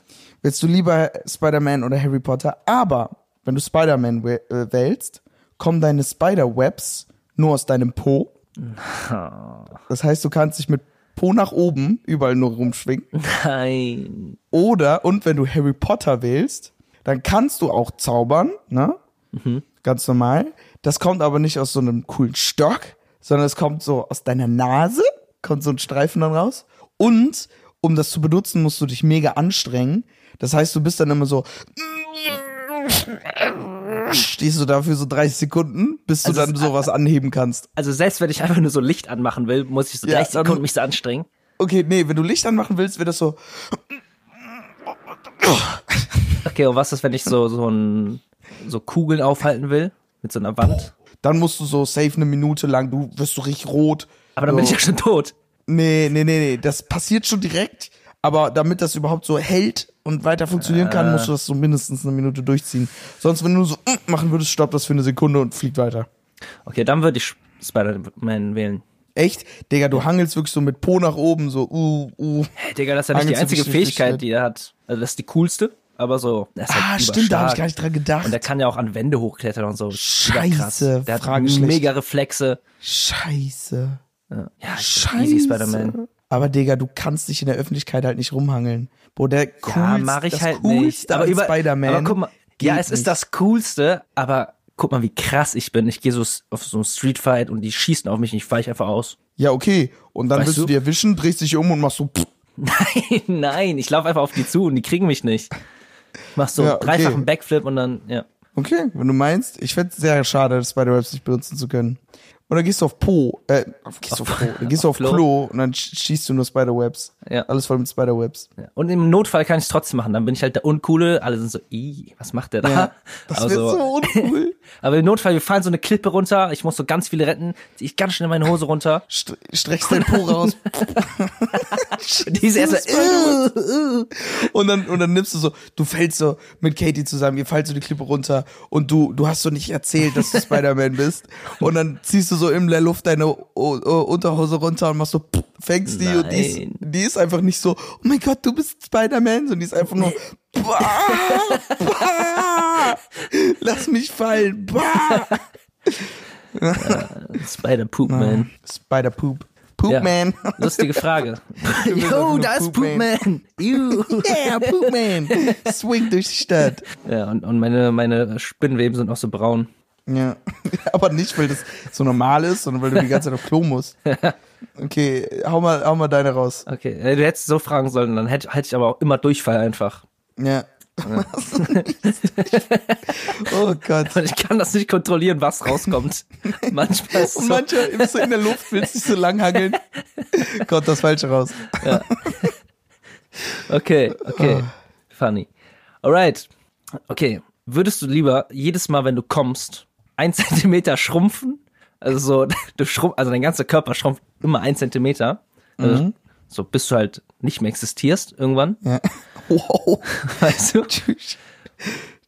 Willst du lieber Spider-Man oder Harry Potter? Aber, wenn du Spider-Man äh, wählst, kommen deine Spider-Webs nur aus deinem Po. [LAUGHS] Das heißt, du kannst dich mit Po nach oben überall nur rumschwingen. Nein. Oder, und wenn du Harry Potter wählst, dann kannst du auch zaubern, ne? Ganz normal. Das kommt aber nicht aus so einem coolen Stock, sondern es kommt so aus deiner Nase, kommt so ein Streifen dann raus. Und um das zu benutzen, musst du dich mega anstrengen. Das heißt, du bist dann immer so, stehst du da für so 30 Sekunden, bis du Also dann es- sowas anheben kannst. Also selbst wenn ich einfach nur so Licht anmachen will, muss ich so Ja, 30 dann- Sekunden mich so anstrengen. Okay, nee, wenn du Licht anmachen willst, wird das so, Okay, und was ist, wenn ich so, so ein, so Kugeln aufhalten will? Mit so einer Wand? dann musst du so safe eine Minute lang, du wirst so richtig rot. Aber dann so. bin ich ja schon tot. Nee, nee, nee, nee, das passiert schon direkt. Aber damit das überhaupt so hält und weiter funktionieren kann, musst du das so mindestens eine Minute durchziehen. Sonst, wenn du nur so mm, machen würdest, stoppt das für eine Sekunde und fliegt weiter. Okay, dann würde ich Spider-Man wählen. Echt? Digga, du hangelst wirklich so mit Po nach oben, so, uh, uh. Hey, Digga, das ist ja nicht die einzige Fähigkeit, die er hat. Also das ist die coolste, aber so. Das ist Ah, halt stimmt, da habe ich gar nicht dran gedacht. Und der kann ja auch an Wände hochklettern und so. Scheiße. Der hat mega Reflexe. Scheiße. Ja, ja Scheiße. easy Spider-Man. Aber Digga, du kannst dich in der Öffentlichkeit halt nicht rumhangeln. Boah, der coolste, Ja, mach ich das halt coolste nicht. Aber über Spider-Man. Aber guck mal, ja, es ist nicht. das Coolste, aber guck mal, wie krass ich bin. Ich gehe so auf so einen Streetfight und die schießen auf mich und ich weiche einfach aus. Ja, okay. Und dann Weißt willst du du? die erwischen, drehst dich um und machst so, pff, [LAUGHS] Nein, nein, ich laufe einfach auf die zu und die kriegen mich nicht. Ich mach so Ja, einen okay. dreifachen Backflip und dann, ja. Okay, wenn du meinst. Ich fände sehr schade, das Spider-Webs nicht benutzen zu können. Oder gehst du auf Po, äh, auf, gehst du auf Po, dann gehst du auf Auf Klo. Klo und dann sch- schießt du nur Spider-Webs. Ja. Alles voll mit Spider-Webs. ja. Und im Notfall kann ich es trotzdem machen. Dann bin ich halt der Uncoole. Alle sind so, ih, was macht der da? Ja, das wird so uncool. [LAUGHS] aber im Notfall, wir fallen so eine Klippe runter. Ich muss so ganz viele retten. Zieh ich ganz schnell meine Hose runter. St streckst dein Po raus. [LAUGHS] [LAUGHS] Die ist erst so, und dann, und dann nimmst du so, du fällst so mit Katie zusammen, ihr fallt so die Klippe runter und du, du hast so nicht erzählt, dass du Spider-Man bist. Und dann ziehst du so in der Luft deine o o Unterhose runter und machst so, pff, fängst die und die ist, Nein. die ist einfach nicht so, oh mein Gott, du bist Spider-Man, sondern die ist einfach nur, bah, bah, lass mich fallen, bah. Spider-Poop-Man. Spider-Poop. Poop Ja. Lustige Frage. [LAUGHS] Yo, da ist Poop-Man. Poop-Man. Yeah, Poop Man. Swing durch die Stadt. Ja, und, und meine, meine Spinnenweben sind auch so braun. Ja, [LAUGHS] aber nicht, weil das so normal ist, sondern weil du die ganze Zeit auf Klo musst. [LAUGHS] Okay, hau mal, hau mal deine raus. Okay, äh, du hättest so fragen sollen, dann hätte hätte ich aber auch immer Durchfall einfach. Ja, [LAUGHS] Oh Gott. Und ich kann das nicht kontrollieren, was rauskommt. Manchmal ist Und so, manchmal bist du in der Luft, willst dich so lang hangeln. Kommt das Falsche raus. Okay, okay. Ah. Funny. Alright. Okay. Würdest du lieber jedes Mal, wenn du kommst, ein [LAUGHS] Zentimeter schrumpfen? Also so, [LAUGHS] du schrumpf, also dein ganzer Körper schrumpft immer ein Zentimeter. Also Mhm. So bis du halt nicht mehr existierst irgendwann. Ja. [LAUGHS] Wow. Weißt du? Tschüss.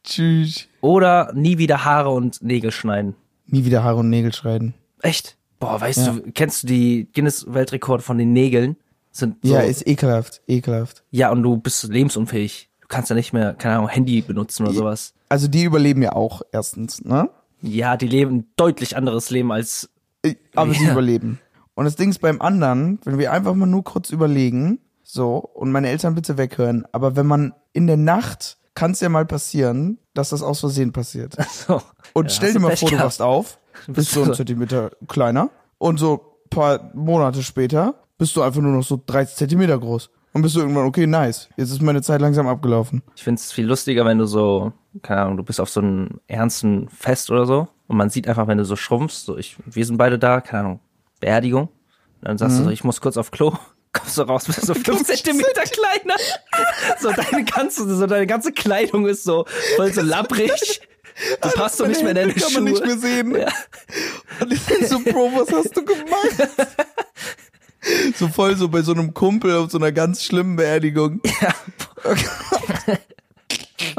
Tschüss. Oder nie wieder Haare und Nägel schneiden. Nie wieder Haare und Nägel schneiden. Echt? Boah, weißt Ja. du, kennst du die Guinness-Weltrekorde von den Nägeln? Sind so, Ja, ist ekelhaft. Ekelhaft. ja, und du bist lebensunfähig. Du kannst ja nicht mehr, keine Ahnung, Handy benutzen oder sowas. Also die überleben ja auch erstens, ne? Ja, die leben ein deutlich anderes Leben als Äh, Aber sie Ja. überleben. Und das Ding ist beim anderen, wenn wir einfach mal nur kurz überlegen, so, und meine Eltern bitte weghören, aber wenn man in der Nacht, kann es ja mal passieren, dass das aus Versehen passiert. so. Und Ja, stell dir du mal Pech vor, du gehabt. wachst auf, [LAUGHS] bist so so- ein Zentimeter kleiner und so paar Monate später bist du einfach nur noch so 30 Zentimeter groß. Und bist du irgendwann, okay, nice, jetzt ist meine Zeit langsam abgelaufen. Ich find's viel lustiger, wenn du so, keine Ahnung, du bist auf so einem ernsten Fest oder so und man sieht einfach, wenn du so schrumpfst, so ich, wir sind beide da, keine Ahnung, Beerdigung. Und dann sagst du so, ich muss kurz auf Klo, [LAUGHS] kommst du raus, bist so [LAUGHS] fünf Zentimeter kleiner. [LAUGHS] So deine ganze, so deine ganze Kleidung ist so voll so labbrig. Du passt so nicht mehr in deine kann Schuhe. man nicht mehr sehen. Ja. Und ich denk so, Bro, was hast du gemacht? So voll so bei so einem Kumpel auf so einer ganz schlimmen Beerdigung. [LAUGHS]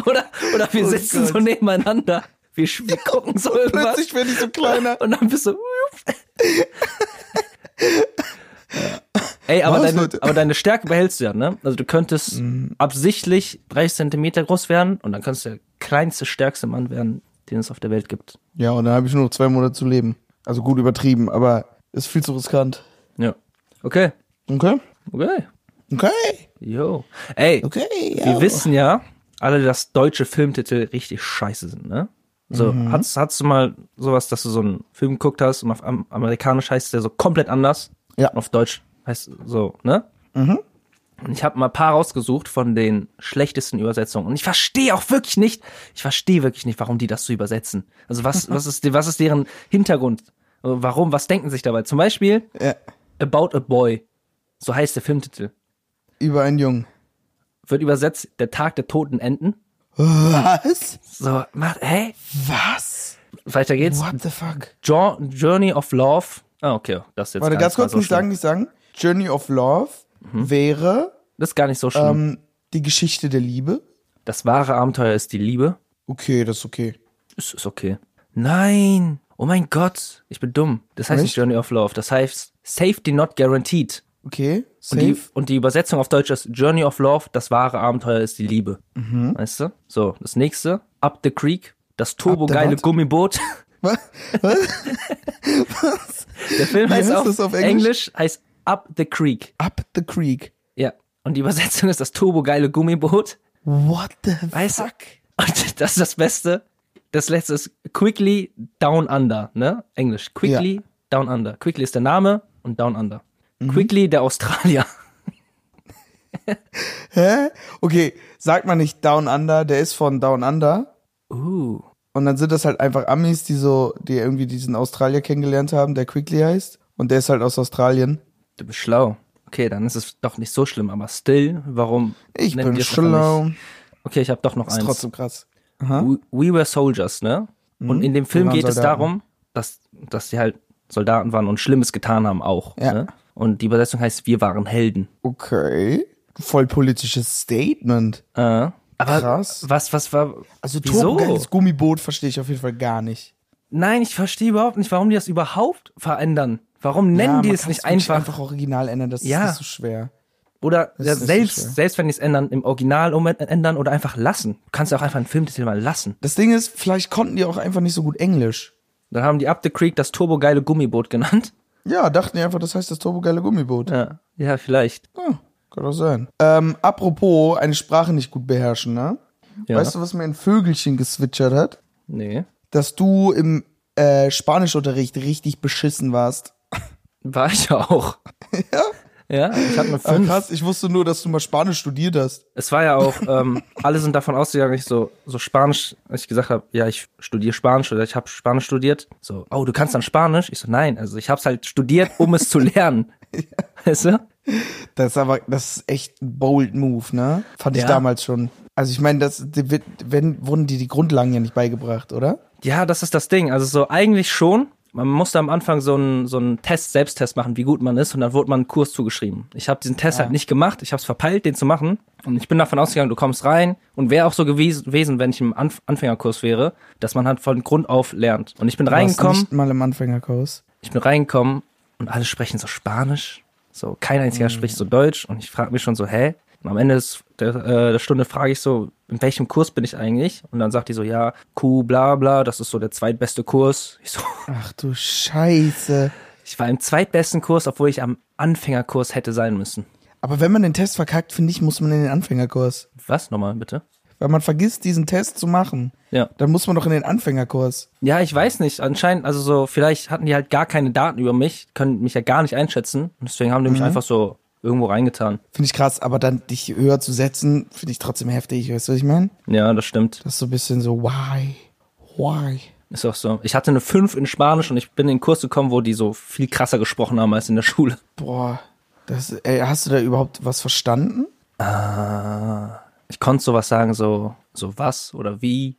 Oder, oder wir Oh sitzen so Gott. nebeneinander. Wir, wir gucken so irgendwas. [LAUGHS] Plötzlich werde ich so kleiner. Und dann bist du. Ey, aber deine, aber deine Stärke behältst du ja, ne? Also du könntest Mhm. absichtlich 30 Zentimeter groß werden und dann kannst du der kleinste, stärkste Mann werden, den es auf der Welt gibt. Ja, und dann habe ich nur noch zwei Monate zu leben. Also gut übertrieben, aber ist viel zu riskant. Ja. Okay. Okay? Okay. Okay. Jo. Ey, Okay. wir wissen ja alle, dass deutsche Filmtitel richtig scheiße sind, ne? So, Mhm. hast, hast du mal sowas, dass du so einen Film geguckt hast und auf am, amerikanisch heißt der so komplett anders? Ja. Und auf Deutsch heißt so, ne? Mhm. Und ich habe mal ein paar rausgesucht von den schlechtesten Übersetzungen. Und ich verstehe auch wirklich nicht, ich verstehe wirklich nicht, warum die das so übersetzen. Also was, [LAUGHS] was, ist, was ist deren Hintergrund? Warum, was denken sich dabei? Zum Beispiel Ja. About a Boy. So heißt der Filmtitel. Über einen Jungen. Wird übersetzt Der Tag der toten Enten. Was? So, macht, hä? Was? Weiter geht's. What the fuck? Jo Journey of Love. Ah, okay. Das jetzt Warte, ganz kurz, so nicht sagen, nicht sagen. Journey of Love wäre Das ist gar nicht so schlimm. ähm, die Geschichte der Liebe. das wahre Abenteuer ist die Liebe. Okay, das ist okay. Ist, ist okay. Nein. Oh mein Gott. Ich bin dumm. Das heißt nicht? Journey of Love. Das heißt Safety Not Guaranteed. Okay, Und die, safe. und die Übersetzung auf Deutsch ist Journey of Love, das wahre Abenteuer ist die Liebe. Mhm. Weißt du? So, das nächste. Up the Creek, das turbogeile [LAUGHS] was? Gummiboot. Was? Der Film heißt heißt auf, auf Englisch? Englisch? heißt Up the Creek. Up the creek. Ja. Und die Übersetzung ist das turbogeile Gummiboot. What the Weißt du? fuck? Und das ist das Beste. Das letzte ist Quickly Down Under, ne? Englisch. Quickly Down Under. Quickly ist der Name und Down Under. Mhm. Quickly der Australier. [LAUGHS] Hä? Okay, sagt man nicht Down Under, der ist von Down Under. Uh. Und dann sind das halt einfach Amis, die so, die irgendwie diesen Australier kennengelernt haben, der Quickly heißt. Und der ist halt aus Australien. Du bist schlau. Okay, dann ist es doch nicht so schlimm, aber still, warum? Ich bin schlau. Okay, ich habe doch noch Ist eins. trotzdem krass. We, we Were Soldiers, ne? Und in dem Film geht es darum, dass, dass die halt Soldaten waren und Schlimmes getan haben auch. Ja. Ne? Und die Übersetzung heißt, wir waren Helden. Okay. Voll politisches Statement. Äh, aber Krass. was, was war. Also turbogeiles Gummiboot verstehe ich auf jeden Fall gar nicht. Nein, ich verstehe überhaupt nicht, warum die das überhaupt verändern. Warum nennen ja, die es nicht einfach? einfach original ändern, das Ja. ist nicht so schwer. Oder ja, nicht so selbst, schwer. selbst wenn die es ändern, im Original ändern oder einfach lassen. Du kannst ja auch einfach einen Filmtitel mal lassen. Das Ding ist, vielleicht konnten die auch einfach nicht so gut Englisch. Dann haben die Up the Creek das turbogeile Gummiboot genannt. Ja, dachten die einfach, das heißt das turbogeile Gummiboot. Ja, ja vielleicht. Ah, kann doch sein. Ähm, apropos, eine Sprache nicht gut beherrschen, ne? Ja. Weißt du, was mir ein Vögelchen geswitchert hat? Nee. Dass du im äh, Spanischunterricht richtig beschissen warst. War ich auch. [LAUGHS] ja? Ja, ich hatte eine Ah, 5. krass, ich wusste nur, dass du mal Spanisch studiert hast. Es war ja auch, ähm, alle sind davon ausgegangen, ich so, so Spanisch, als ich gesagt habe, ja, ich studiere Spanisch oder ich habe Spanisch studiert. So, oh, du kannst dann Spanisch? Ich so, nein, also ich habe es halt studiert, um es zu [LAUGHS] lernen. Weißt du? Das ist aber, das ist echt ein bold Move, ne? Fand ich Ja. damals schon. Also ich meine, das, die wenn, wurden dir die Grundlagen ja nicht beigebracht, oder? Ja, das ist das Ding. Also so eigentlich schon. Man musste am Anfang so einen so einen Test, Selbsttest machen, wie gut man ist, und dann wurde man einen Kurs zugeschrieben. Ich habe diesen Test halt nicht gemacht. Ich habe es verpeilt, den zu machen. Und ich bin davon ausgegangen, du kommst rein und wäre auch so gewesen, wenn ich im Anf Anfängerkurs wäre, dass man halt von Grund auf lernt. Und ich bin Du warst reingekommen, nicht mal im Anfängerkurs. ich bin reingekommen und alle sprechen so Spanisch. So, kein einziger spricht so Deutsch. Und ich frage mich schon so, hä? Und am Ende des, der, äh, der Stunde frage ich so, in welchem Kurs bin ich eigentlich? Und dann sagt die so, ja, Q, bla bla, das ist so der zweitbeste Kurs. [LAUGHS] Ich so, Ach du Scheiße. ich war im zweitbesten Kurs, obwohl ich am Anfängerkurs hätte sein müssen. Aber wenn man den Test verkackt, finde ich, muss man in den Anfängerkurs. Was nochmal, bitte? Weil man vergisst, diesen Test zu machen. Ja. Dann muss man doch in den Anfängerkurs. Ja, ich weiß nicht. Anscheinend, also so, vielleicht hatten die halt gar keine Daten über mich, können mich ja gar nicht einschätzen. Und deswegen haben die mich einfach so irgendwo reingetan. Finde ich krass, aber dann dich höher zu setzen, finde ich trotzdem heftig. Weißt du, was ich meine? Ja, das stimmt. Das ist so ein bisschen so, why? Why? Ist auch so. Ich hatte eine 5 in Spanisch und ich bin in den Kurs gekommen, wo die so viel krasser gesprochen haben als in der Schule. Boah. Das, ey, hast du da überhaupt was verstanden? Ich konnte sowas sagen, so, so was oder wie.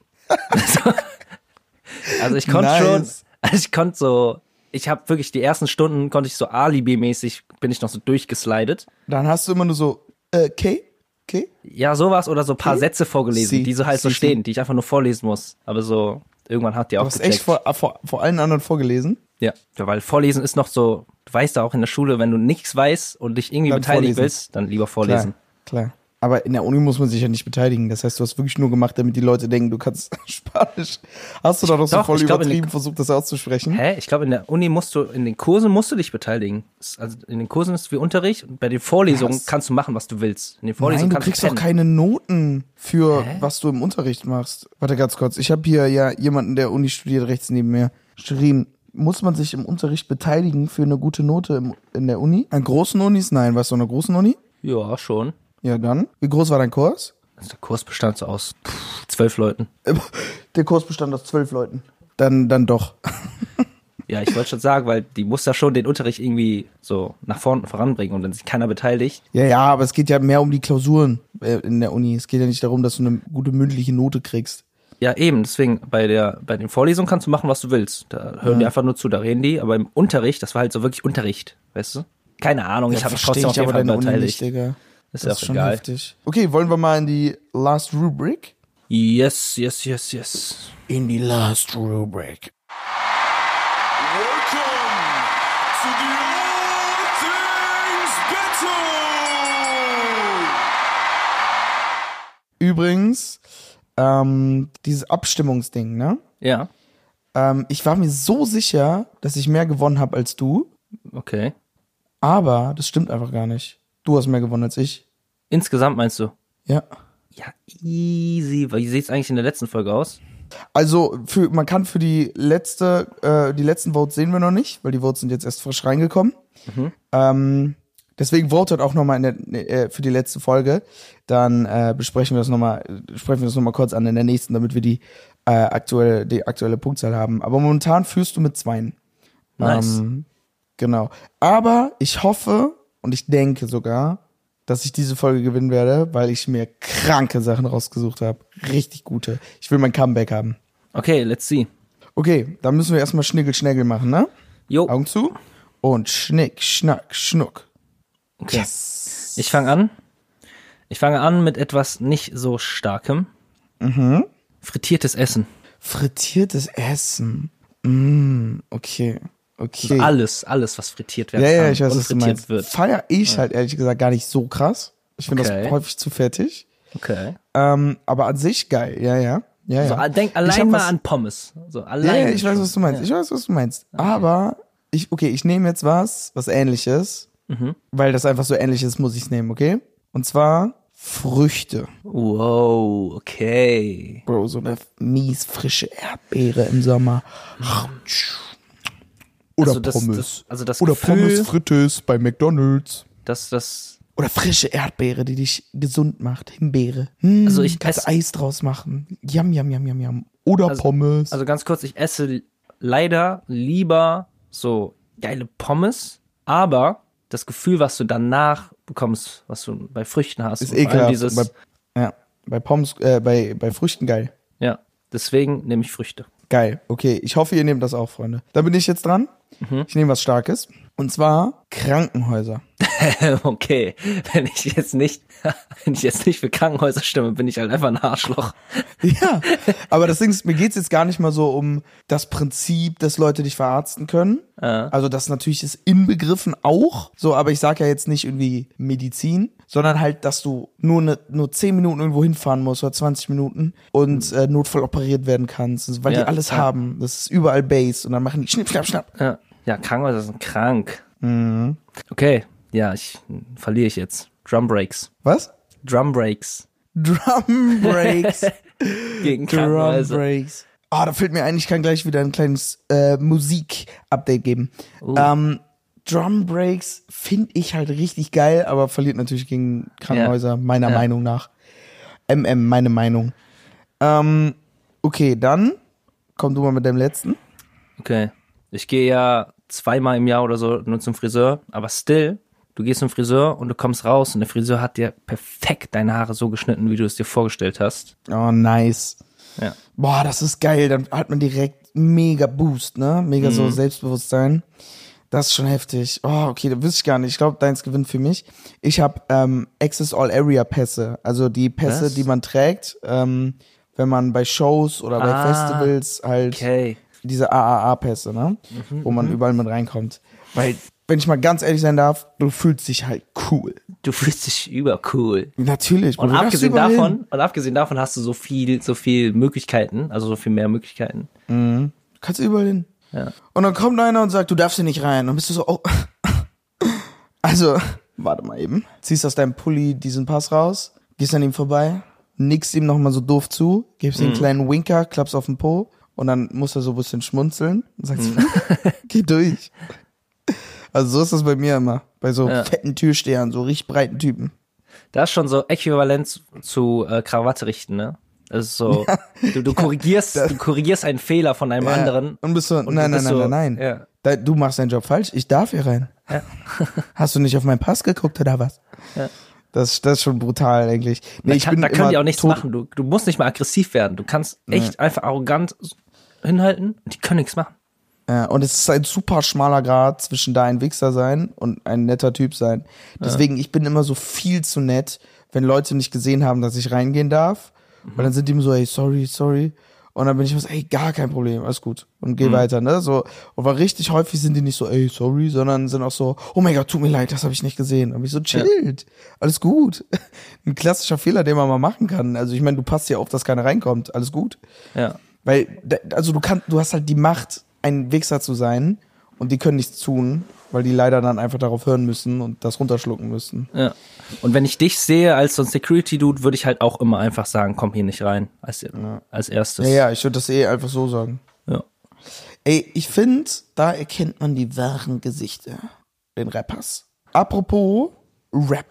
also, [LAUGHS] also ich konnte Nice. schon, also ich konnte so, ich habe wirklich die ersten Stunden konnte ich so Alibi-mäßig, bin ich noch so durchgeslidet. Dann hast du immer nur so, äh, okay, okay. Ja, sowas oder so ein paar Okay. Sätze vorgelesen, Sie- die so halt so Sie- stehen, die ich einfach nur vorlesen muss. Aber so, irgendwann hat die Du auch hast gecheckt. echt vor, vor, vor allen anderen vorgelesen. Ja. ja, weil vorlesen ist noch so, du weißt ja auch in der Schule, wenn du nichts weißt und dich irgendwie Dann beteiligen vorlesen. willst, dann lieber vorlesen. Klar, klar. Aber in der Uni muss man sich ja nicht beteiligen. Das heißt, du hast wirklich nur gemacht, damit die Leute denken, du kannst [LAUGHS] Spanisch. Hast du da doch so voll glaub, übertrieben den- versucht, das auszusprechen? Hä? Ich glaube, in der Uni musst du, in den Kursen musst du dich beteiligen. Also in den Kursen ist es wie Unterricht und bei den Vorlesungen Was? kannst du machen, was du willst. In den Nein, Vorlesungen du kannst kriegst du doch keine Noten für Hä? was du im Unterricht machst. Warte ganz kurz. Ich habe hier ja jemanden, der Uni studiert, rechts neben mir. Shirin, muss man sich im Unterricht beteiligen für eine gute Note im, in der Uni? An großen Unis? Nein, warst du an einer großen Uni? Ja, schon. Ja, dann. Wie groß war dein Kurs? Also der Kurs bestand so aus pff, zwölf Leuten. [LAUGHS] Der Kurs bestand aus zwölf Leuten. Dann, dann doch. [LAUGHS] Ja, ich wollte schon sagen, weil die muss ja schon den Unterricht irgendwie so nach vorne voranbringen und wenn sich keiner beteiligt. Ja, ja, aber es geht ja mehr um die Klausuren äh, in der Uni. Es geht ja nicht darum, dass du eine gute mündliche Note kriegst. Ja, eben, deswegen bei der bei den Vorlesungen kannst du machen, was du willst. Da hören die einfach nur zu, da reden die, aber im Unterricht, das war halt so wirklich Unterricht, weißt du? Keine Ahnung, ich habe mich trotzdem auf jeden Fall beteiligt. nicht. Ist Das ja ist auch schon egal. heftig. Okay, wollen wir mal in die Last Rubric? Yes, yes, yes, yes. In die Last Rubric. Welcome to the All Things Battle! Übrigens, ähm, dieses Abstimmungsding, ne? Ja, Ähm, ich war mir so sicher, dass ich mehr gewonnen habe als du, okay. aber das stimmt einfach gar nicht. Du hast mehr gewonnen als ich. Insgesamt meinst du? Ja. Ja, easy. Wie sieht's eigentlich in der letzten Folge aus? Also für, man kann für die letzte, äh, die letzten Votes sehen wir noch nicht, weil die Votes sind jetzt erst frisch reingekommen. Ähm, deswegen votet auch nochmal äh, für die letzte Folge. Dann äh, besprechen wir das nochmal, sprechen wir das nochmal kurz an in der nächsten, damit wir die äh, aktuelle, die aktuelle Punktzahl haben. Aber momentan führst du mit zweien. Nice. Ähm, genau. Aber ich hoffe und ich denke sogar, dass ich diese Folge gewinnen werde, weil ich mir kranke Sachen rausgesucht habe. Richtig gute. Ich will mein Comeback haben. Okay, let's see. Okay, dann müssen wir erstmal Schnickel-Schnägel machen, ne? Jo, Augen zu. Und Schnick, Schnack, Schnuck. okay. Yes. Ich fange an. Ich fange an mit etwas nicht so starkem. Mhm. Frittiertes Essen. Frittiertes Essen. Mm, okay. Okay. Also alles, alles, was frittiert werden ja, kann ja, ich weiß, und frittiert wird. Feier ich halt ehrlich gesagt gar nicht so krass. Ich finde Okay. das häufig zu fertig. Okay. Ähm, aber an sich geil, ja, ja. Ja, So, ja. denk Ich allein mal was- an Pommes. So, Ja, allein. ja, ich weiß, was du meinst. Ich weiß, was du meinst. Aber ich, okay, ich nehme jetzt was, was ähnliches. Mhm. Weil das einfach so ähnlich ist, muss ich es nehmen, okay? Und zwar Früchte. Wow, okay. Bro, so eine mies frische Erdbeere im Sommer. Oder Also das- Pommes. das- also das Oder Gefühl- Pommes frites bei McDonalds. Das, das, Oder frische Erdbeere, die dich gesund macht. Himbeere. Hm, Also ich kannst esse- Eis draus machen. Yum, yum, yum, yum, yum. Oder Also- Pommes. also ganz kurz, ich esse leider lieber so geile Pommes, aber das Gefühl, was du danach bekommst, was du bei Früchten hast, ist ekelhaft. dieses, bei, ja, bei Pommes, äh, bei, bei Früchten geil. ja, deswegen nehme ich Früchte. Geil. Okay, ich hoffe, ihr nehmt das auch, Freunde. Da bin ich jetzt dran. Mhm. Ich nehme was Starkes. Und zwar Krankenhäuser. [LAUGHS] okay, wenn ich jetzt nicht, [LAUGHS] wenn ich jetzt nicht für Krankenhäuser stimme, bin ich halt einfach ein Arschloch. [LAUGHS] Ja, aber das Ding ist, mir geht's jetzt gar nicht mal so um das Prinzip, dass Leute dich verarzten können. Also das natürlich ist inbegriffen auch, so, aber ich sage ja jetzt nicht irgendwie Medizin, sondern halt, dass du nur ne, nur 10 Minuten irgendwo hinfahren musst oder 20 Minuten und äh, notvoll operiert werden kannst, weil Ja, die alles ja. haben. Das ist überall Base und dann machen die schnipp, schnapp, schnapp. Ja, ja Krankenhäuser sind krank. Mhm. Okay, ja, ich verliere ich jetzt. Drum Breaks. Was? Drum Breaks Drum Breaks. [LAUGHS] gegen Drum. Breaks. Ah, da fällt mir ein, ich kann gleich wieder ein kleines äh, Musik-Update geben. Ähm, Drum Breaks finde ich halt richtig geil, aber verliert natürlich gegen Krankenhäuser, meiner Ja. Meinung nach. MM, meine Meinung. Ähm, okay, dann komm du mal mit dem letzten. Okay. Ich gehe ja zweimal im Jahr oder so nur zum Friseur, aber still, du gehst zum Friseur und du kommst raus und der Friseur hat dir perfekt deine Haare so geschnitten, wie du es dir vorgestellt hast. Oh, nice. Ja. Boah, das ist geil. Dann hat man direkt mega Boost, ne? Mega Mhm. so Selbstbewusstsein. Das ist schon heftig. Oh, okay, da wüsste ich gar nicht. Ich glaube, deins gewinnt für mich. Ich habe ähm, Access All Area Pässe. Also die Pässe, Was? die man trägt, ähm, wenn man bei Shows oder bei Ah, Festivals halt Okay. Diese AAA-Pässe, ne? Mhm, Wo man überall mit reinkommt. Weil, [LAUGHS] wenn ich mal ganz ehrlich sein darf, du fühlst dich halt cool. Du fühlst dich übercool. Natürlich. Und abgesehen davon, hin. und abgesehen davon hast du so viel, so viel Möglichkeiten, also so viel mehr Möglichkeiten. Du kannst überall hin. Ja. Und dann kommt einer und sagt, du darfst hier nicht rein. Und bist du so, oh. [LAUGHS] Also, warte mal eben. Ziehst aus deinem Pulli diesen Pass raus, gehst an ihm vorbei, nickst ihm nochmal so doof zu, gibst ihm einen kleinen Winker, klappst auf den Po und dann muss er so ein bisschen schmunzeln und sagt, so, [LAUGHS] geh durch. Also so ist das bei mir immer. Bei so Ja. fetten Türstehern, so richtig breiten Typen. Das ist schon so äquivalent zu- äh, Krawatte richten, ne? Das ist so, [LAUGHS] du, du korrigierst, du korrigierst einen Fehler von einem Ja. anderen. Und bist so, du nein, nein, bist nein, so- nein, nein. ja. Da, du machst deinen Job falsch, ich darf hier rein. [LAUGHS] Hast du nicht auf meinen Pass geguckt oder was? Ja. Das, das ist schon brutal eigentlich. Nee, Da, ich kann, bin da können die auch nichts tot- machen. Du, du musst nicht mal aggressiv werden. Du kannst echt einfach arrogant hinhalten und die können nichts machen. Ja, und es ist ein super schmaler Grad zwischen da ein Wichser sein und ein netter Typ sein. Deswegen, ich bin immer so viel zu nett, wenn Leute nicht gesehen haben, dass ich reingehen darf. Weil dann sind die immer so, ey, sorry, sorry. Und dann bin ich immer so, ey, gar kein Problem, alles gut. Und geh weiter, ne? So, aber richtig häufig sind die nicht so, ey, sorry, sondern sind auch so, oh mein Gott, tut mir leid, das habe ich nicht gesehen. Und ich so, chillt, alles gut. [LAUGHS] Ein klassischer Fehler, den man mal machen kann. Also ich meine, du passt ja auf, dass keiner reinkommt, alles gut. Ja. Weil, also du kannst, du hast halt die Macht, ein Wichser zu sein und die können nichts tun, weil die leider dann einfach darauf hören müssen und das runterschlucken müssen. Ja. Und wenn ich dich sehe als so ein Security-Dude, würde ich halt auch immer einfach sagen, komm hier nicht rein. Als, als erstes. Ja, ja, ich würde das eh einfach so sagen. Ja. Ey, ich finde, da erkennt man die wahren Gesichter. Den Rappers. Apropos Rap.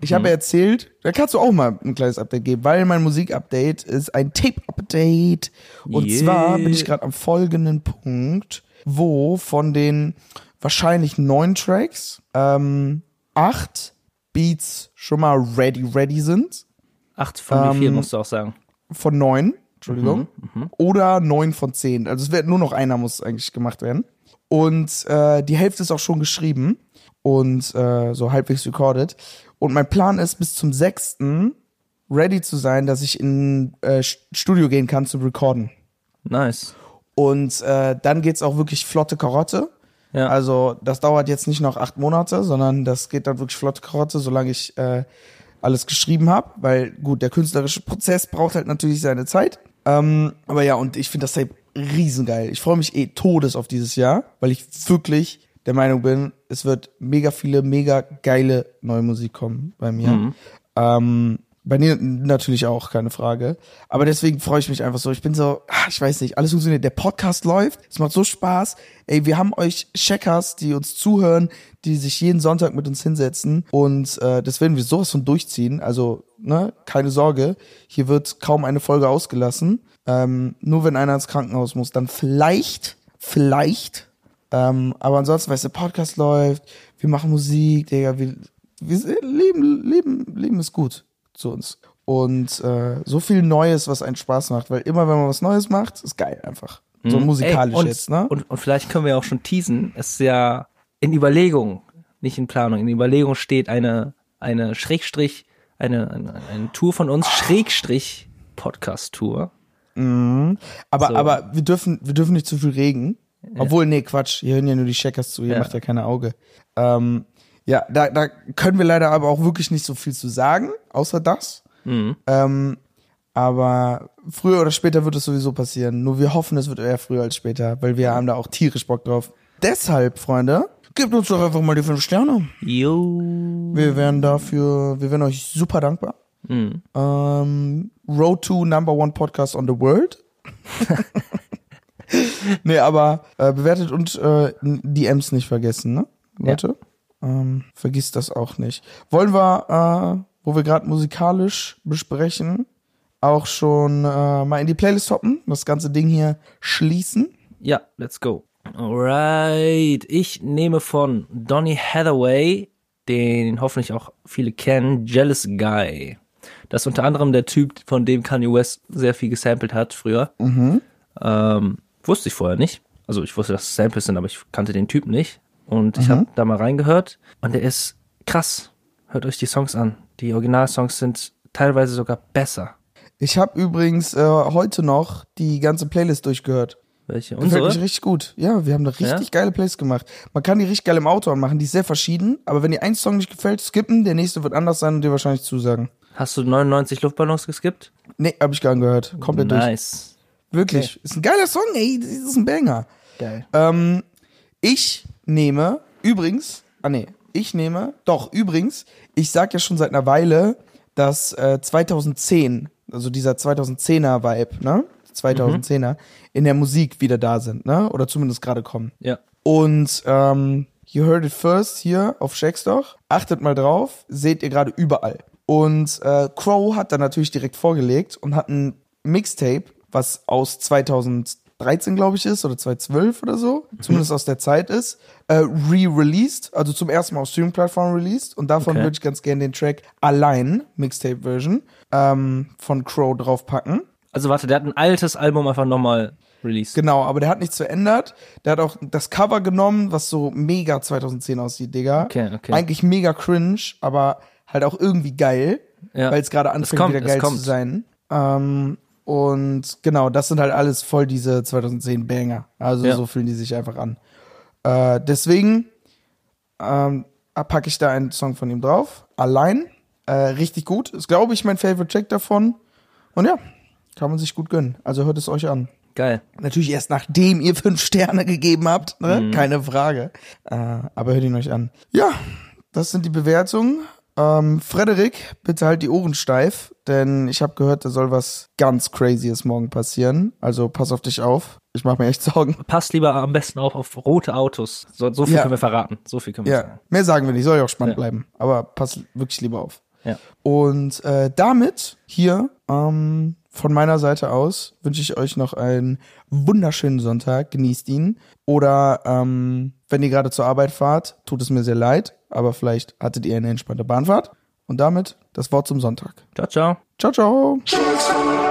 Ich habe erzählt, da kannst du auch mal ein kleines Update geben, weil mein Musikupdate ist ein Tape-Update. Und Yeah. zwar bin ich gerade am folgenden Punkt, wo von den wahrscheinlich neun Tracks ähm, acht Beats schon mal ready, ready sind. Acht von wie viel Ähm, musst du auch sagen? von neun, Entschuldigung, oder neun von zehn. Also es wird nur noch einer muss eigentlich gemacht werden. Und äh, die Hälfte ist auch schon geschrieben und äh, so halbwegs recorded. Und mein Plan ist, bis zum sechsten ready zu sein, dass ich in äh, Studio gehen kann zum Recorden. Nice. Und äh, dann geht's auch wirklich flotte Karotte. Ja. Also das dauert jetzt nicht noch acht Monate, sondern das geht dann wirklich flotte Karotte, solange ich äh, alles geschrieben habe. Weil gut, der künstlerische Prozess braucht halt natürlich seine Zeit. Ähm, aber ja, und ich finde das Tape riesengeil. Ich freue mich eh todes auf dieses Jahr, weil ich wirklich der Meinung bin, es wird mega viele, mega geile neue Musik kommen bei mir. Ähm, Bei dir natürlich auch, keine Frage. Aber deswegen freue ich mich einfach so. Ich bin so, ah, ich weiß nicht, alles funktioniert. Der Podcast läuft, es macht so Spaß. Ey, wir haben euch Checkers, die uns zuhören, die sich jeden Sonntag mit uns hinsetzen. Und äh, das werden wir sowas von durchziehen. Also, ne, keine Sorge. Hier wird kaum eine Folge ausgelassen. Ähm, nur wenn einer ins Krankenhaus muss, dann vielleicht, vielleicht. Ähm, aber ansonsten, weißt du, der Podcast läuft, wir machen Musik, Digga, wir, wir leben, leben, leben ist gut zu uns. Und äh, so viel Neues, was einen Spaß macht, weil immer wenn man was Neues macht, ist geil einfach. So musikalisch Ey, und, jetzt, ne? Und, und vielleicht können wir auch schon teasen. Es ist ja in Überlegung, nicht in Planung. In Überlegung steht eine, eine Schrägstrich, eine, eine, eine Tour von uns, Schrägstrich Podcast-Tour. aber, so. aber wir dürfen, wir dürfen nicht zu viel regen. Obwohl, nee, Quatsch, hier hören ja nur die Checkers zu, hier macht ja keine Auge. Ähm, ja, da, da können wir leider aber auch wirklich nicht so viel zu sagen, außer das. Mhm. Ähm, aber früher oder später wird es sowieso passieren. Nur wir hoffen, es wird eher früher als später, weil wir haben da auch tierisch Bock drauf. Deshalb, Freunde, gebt uns doch einfach mal die fünf Sterne. Jo. Wir wären dafür, wir wären euch super dankbar. Mhm. Ähm, Road to Number One Podcast on the World. [LAUGHS] [LAUGHS] nee, aber äh, bewertet und äh, DMs nicht vergessen, ne? Leute? Ähm, vergisst das auch nicht. Wollen wir, äh, wo wir gerade musikalisch besprechen, auch schon äh, mal in die Playlist hoppen, das ganze Ding hier schließen? Ja, let's go. Alright. Ich nehme von Donny Hathaway, den hoffentlich auch viele kennen, Jealous Guy. Das ist unter anderem der Typ, von dem Kanye West sehr viel gesampelt hat früher. Ähm, wusste ich vorher nicht. Also ich wusste, dass es Samples sind, aber ich kannte den Typ nicht. Und ich habe da mal reingehört und der ist krass. Hört euch die Songs an. Die Originalsongs sind teilweise sogar besser. Ich habe übrigens äh, heute noch die ganze Playlist durchgehört. Welche? Gefällt mich Unsere? richtig gut. Ja, wir haben eine richtig Ja? geile Playlist gemacht. Man kann die richtig geil im Auto anmachen, die ist sehr verschieden, aber wenn dir ein Song nicht gefällt, skippen, der nächste wird anders sein und dir wahrscheinlich zusagen. Hast du 99 Luftballons geskippt? Nee, hab ich gar nicht gehört. Komplett durch. Nice. Wirklich. Ist ein geiler Song, ey. Das ist ein Banger. Geil. Ähm, ich nehme übrigens, ah nee, ich nehme, doch, übrigens, ich sag ja schon seit einer Weile, dass äh, 2010, also dieser 2010er Vibe, ne? 2010er, in der Musik wieder da sind, ne? Oder zumindest gerade kommen. Ja. Und ähm, you heard it first hier auf Shackstock. Achtet mal drauf, seht ihr gerade überall. Und äh, Crow hat dann natürlich direkt vorgelegt und hat ein Mixtape, was aus 2013, glaube ich, ist, oder 2012 oder so, zumindest aus der Zeit ist, äh, re-released, also zum ersten Mal auf Streaming-Plattformen released. Und davon Okay. würde ich ganz gerne den Track Allein, Mixtape-Version, ähm, von Crow draufpacken. Also warte, der hat ein altes Album einfach nochmal released. Genau, aber der hat nichts verändert. Der hat auch das Cover genommen, was so mega 2010 aussieht, Digga. Okay, okay. Eigentlich mega cringe, aber halt auch irgendwie geil, Ja. weil es gerade anfängt, kommt, wieder geil zu sein. Ähm, und genau, das sind halt alles voll diese 2010 Banger. Also Ja. so fühlen die sich einfach an. Äh, deswegen ähm, packe ich da einen Song von ihm drauf. Allein. Äh, richtig gut. Ist, glaube ich, mein Favorite Track davon. Und ja, kann man sich gut gönnen. Also hört es euch an. Geil. Natürlich erst nachdem ihr fünf Sterne gegeben habt, ne? Mhm. keine Frage. Äh, aber hört ihn euch an. Ja, das sind die Bewertungen. Ähm, Frederik, bitte halt die Ohren steif, denn ich habe gehört, da soll was ganz Crazyes morgen passieren. Also pass auf dich auf. Ich mache mir echt Sorgen. Passt lieber am besten auch auf rote Autos. So, so viel Ja. können wir verraten. So viel können wir Ja, sagen. mehr sagen wir nicht, soll ja auch spannend Ja. bleiben. Aber pass wirklich lieber auf. Ja. Und äh, damit hier ähm, von meiner Seite aus wünsche ich euch noch einen wunderschönen Sonntag. Genießt ihn. Oder ähm, wenn ihr gerade zur Arbeit fahrt, tut es mir sehr leid, aber vielleicht hattet ihr eine entspannte Bahnfahrt. Und damit das Wort zum Sonntag. Ciao, ciao. Ciao, ciao.